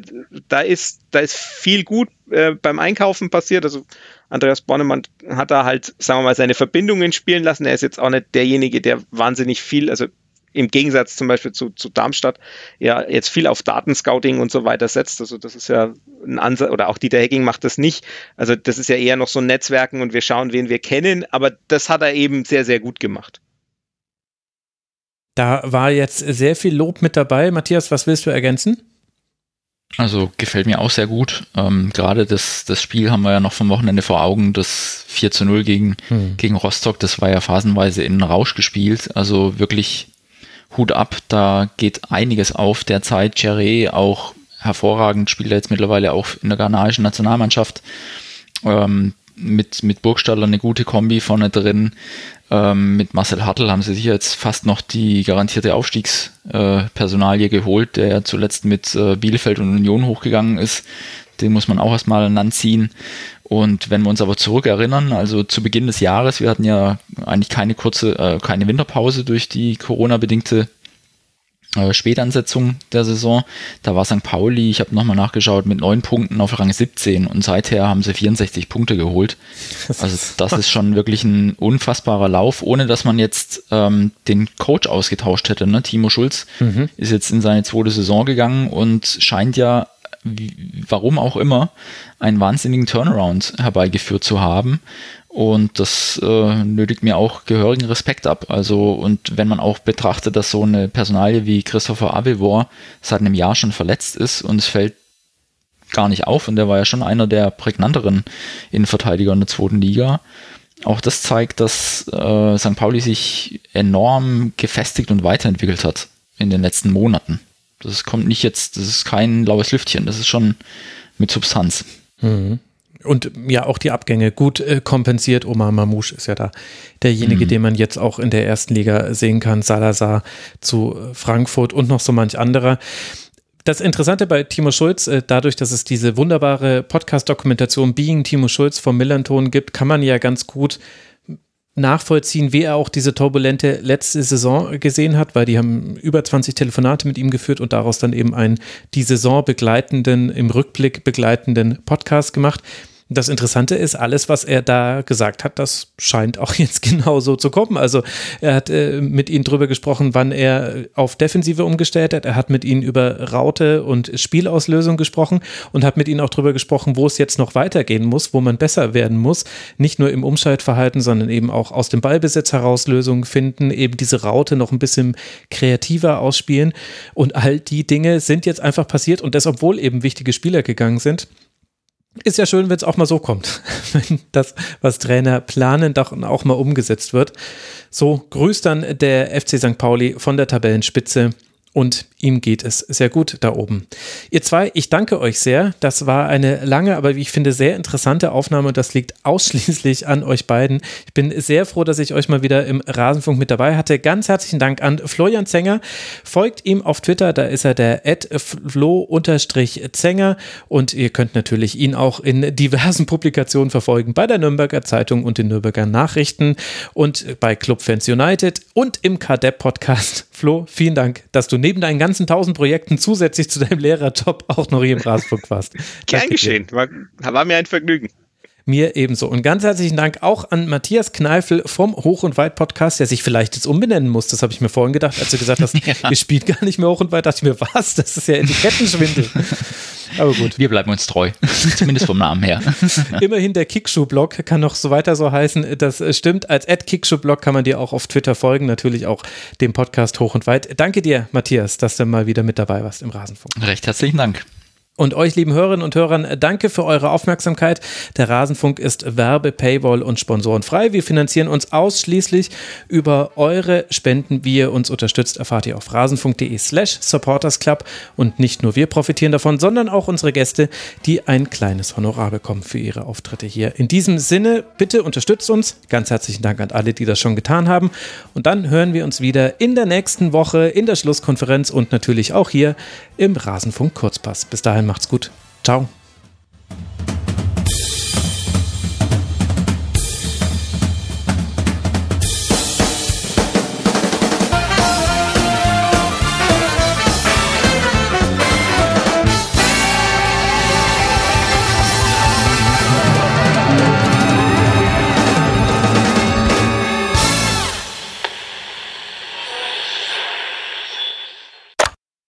da ist, da ist viel gut äh, beim Einkaufen passiert. Also Andreas Bornemann hat da halt, sagen wir mal, seine Verbindungen spielen lassen. Er ist jetzt auch nicht derjenige, der wahnsinnig viel, also im Gegensatz zum Beispiel zu, zu Darmstadt, ja jetzt viel auf Datenscouting und so weiter setzt. Also das ist ja ein Ansatz, oder auch Dieter Hecking macht das nicht. Also das ist ja eher noch so ein Netzwerken und wir schauen, wen wir kennen, aber das hat er eben sehr, sehr gut gemacht. Da war jetzt sehr viel Lob mit dabei. Matthias, was willst du ergänzen? Also gefällt mir auch sehr gut. Ähm, Gerade das, das Spiel haben wir ja noch vom Wochenende vor Augen, das 4 zu 0 gegen, hm. gegen Rostock, das war ja phasenweise in Rausch gespielt. Also wirklich Hut ab, da geht einiges auf derzeit. Cheré auch hervorragend, spielt er jetzt mittlerweile auch in der ghanaischen Nationalmannschaft. Ähm, mit, mit Burgstaller eine gute Kombi vorne drin. Ähm, mit Marcel Hartl haben sie sich jetzt fast noch die garantierte Aufstiegspersonalie äh, geholt, der zuletzt mit äh, Bielefeld und Union hochgegangen ist. Den muss man auch erstmal anziehen. Und wenn wir uns aber zurückerinnern, also zu Beginn des Jahres, wir hatten ja eigentlich keine kurze, äh, keine Winterpause durch die Corona-bedingte äh, Spätansetzung der Saison. Da war St. Pauli, ich habe nochmal nachgeschaut, mit neun Punkten auf Rang 17 und seither haben sie 64 Punkte geholt. Also *laughs* das ist schon wirklich ein unfassbarer Lauf, ohne dass man jetzt ähm, den Coach ausgetauscht hätte. Ne? Timo Schulz mhm. ist jetzt in seine zweite Saison gegangen und scheint ja warum auch immer, einen wahnsinnigen Turnaround herbeigeführt zu haben. Und das äh, nötigt mir auch gehörigen Respekt ab. Also, und wenn man auch betrachtet, dass so eine Personalie wie Christopher Avivor seit einem Jahr schon verletzt ist und es fällt gar nicht auf, und der war ja schon einer der prägnanteren Innenverteidiger in der zweiten Liga. Auch das zeigt, dass äh, St. Pauli sich enorm gefestigt und weiterentwickelt hat in den letzten Monaten. Das kommt nicht jetzt, das ist kein laues Lüftchen, das ist schon mit Substanz. Mhm. Und ja, auch die Abgänge gut äh, kompensiert. Omar Mamouche ist ja da derjenige, mhm. den man jetzt auch in der ersten Liga sehen kann. Salazar zu Frankfurt und noch so manch anderer. Das Interessante bei Timo Schulz, äh, dadurch, dass es diese wunderbare Podcast-Dokumentation Being Timo Schulz vom Millanton gibt, kann man ja ganz gut nachvollziehen, wie er auch diese turbulente letzte Saison gesehen hat, weil die haben über 20 Telefonate mit ihm geführt und daraus dann eben einen die Saison begleitenden, im Rückblick begleitenden Podcast gemacht. Das Interessante ist, alles, was er da gesagt hat, das scheint auch *laughs* jetzt genau so zu kommen. Also er hat äh, mit ihnen drüber gesprochen, wann er auf Defensive umgestellt hat. Er hat mit ihnen über Raute und Spielauslösung gesprochen und hat mit ihnen auch drüber gesprochen, wo es jetzt noch weitergehen muss, wo man besser werden muss. Nicht nur im Umschaltverhalten, sondern eben auch aus dem Ballbesitz heraus Lösungen finden, eben diese Raute noch ein bisschen kreativer ausspielen. Und all die Dinge sind jetzt einfach passiert und das, obwohl eben wichtige Spieler gegangen sind ist ja schön, wenn es auch mal so kommt, *laughs* wenn das, was Trainer planen, doch auch mal umgesetzt wird. So grüßt dann der FC St. Pauli von der Tabellenspitze und ihm geht es sehr gut da oben. Ihr zwei, ich danke euch sehr. Das war eine lange, aber wie ich finde, sehr interessante Aufnahme. Das liegt *laughs* ausschließlich an euch beiden. Ich bin sehr froh, dass ich euch mal wieder im Rasenfunk mit dabei hatte. Ganz herzlichen Dank an Florian Zenger. Folgt ihm auf Twitter, da ist er der flo-zenger und ihr könnt natürlich ihn auch in diversen *laughs* Publikationen verfolgen, bei der Nürnberger Zeitung und den Nürnberger Nachrichten und bei Club Fans United und im KDEP Podcast. Flo, vielen Dank, dass du neben deinen ganzen tausend Projekten zusätzlich zu deinem Lehrerjob auch noch hier im Rasenfunk warst. Gern geschehen, war, war mir ein Vergnügen. Mir ebenso. Und ganz herzlichen Dank auch an Matthias Kneifel vom Hoch und Weit Podcast, der sich vielleicht jetzt umbenennen muss. Das habe ich mir vorhin gedacht, als du gesagt hast, *laughs* ja. ihr spielt gar nicht mehr Hoch und Weit. Dachte ich mir, was? Das ist ja Etikettenschwindel. *laughs* Aber gut. Wir bleiben uns treu. *laughs* Zumindest vom Namen her. Immerhin der Kickschuh-Blog kann noch so weiter so heißen. Das stimmt. Als Kickschuh-Blog kann man dir auch auf Twitter folgen. Natürlich auch dem Podcast Hoch und Weit. Danke dir, Matthias, dass du mal wieder mit dabei warst im Rasenfunk. Recht herzlichen Dank. Und euch, lieben Hörerinnen und Hörern, danke für eure Aufmerksamkeit. Der Rasenfunk ist Werbe, Paywall und sponsorenfrei. Wir finanzieren uns ausschließlich über eure Spenden. Wie ihr uns unterstützt, erfahrt ihr auf rasenfunk.de slash supportersclub. Und nicht nur wir profitieren davon, sondern auch unsere Gäste, die ein kleines Honorar bekommen für ihre Auftritte hier. In diesem Sinne, bitte unterstützt uns. Ganz herzlichen Dank an alle, die das schon getan haben. Und dann hören wir uns wieder in der nächsten Woche in der Schlusskonferenz und natürlich auch hier im Rasenfunk Kurzpass. Bis dahin macht's gut. Ciao.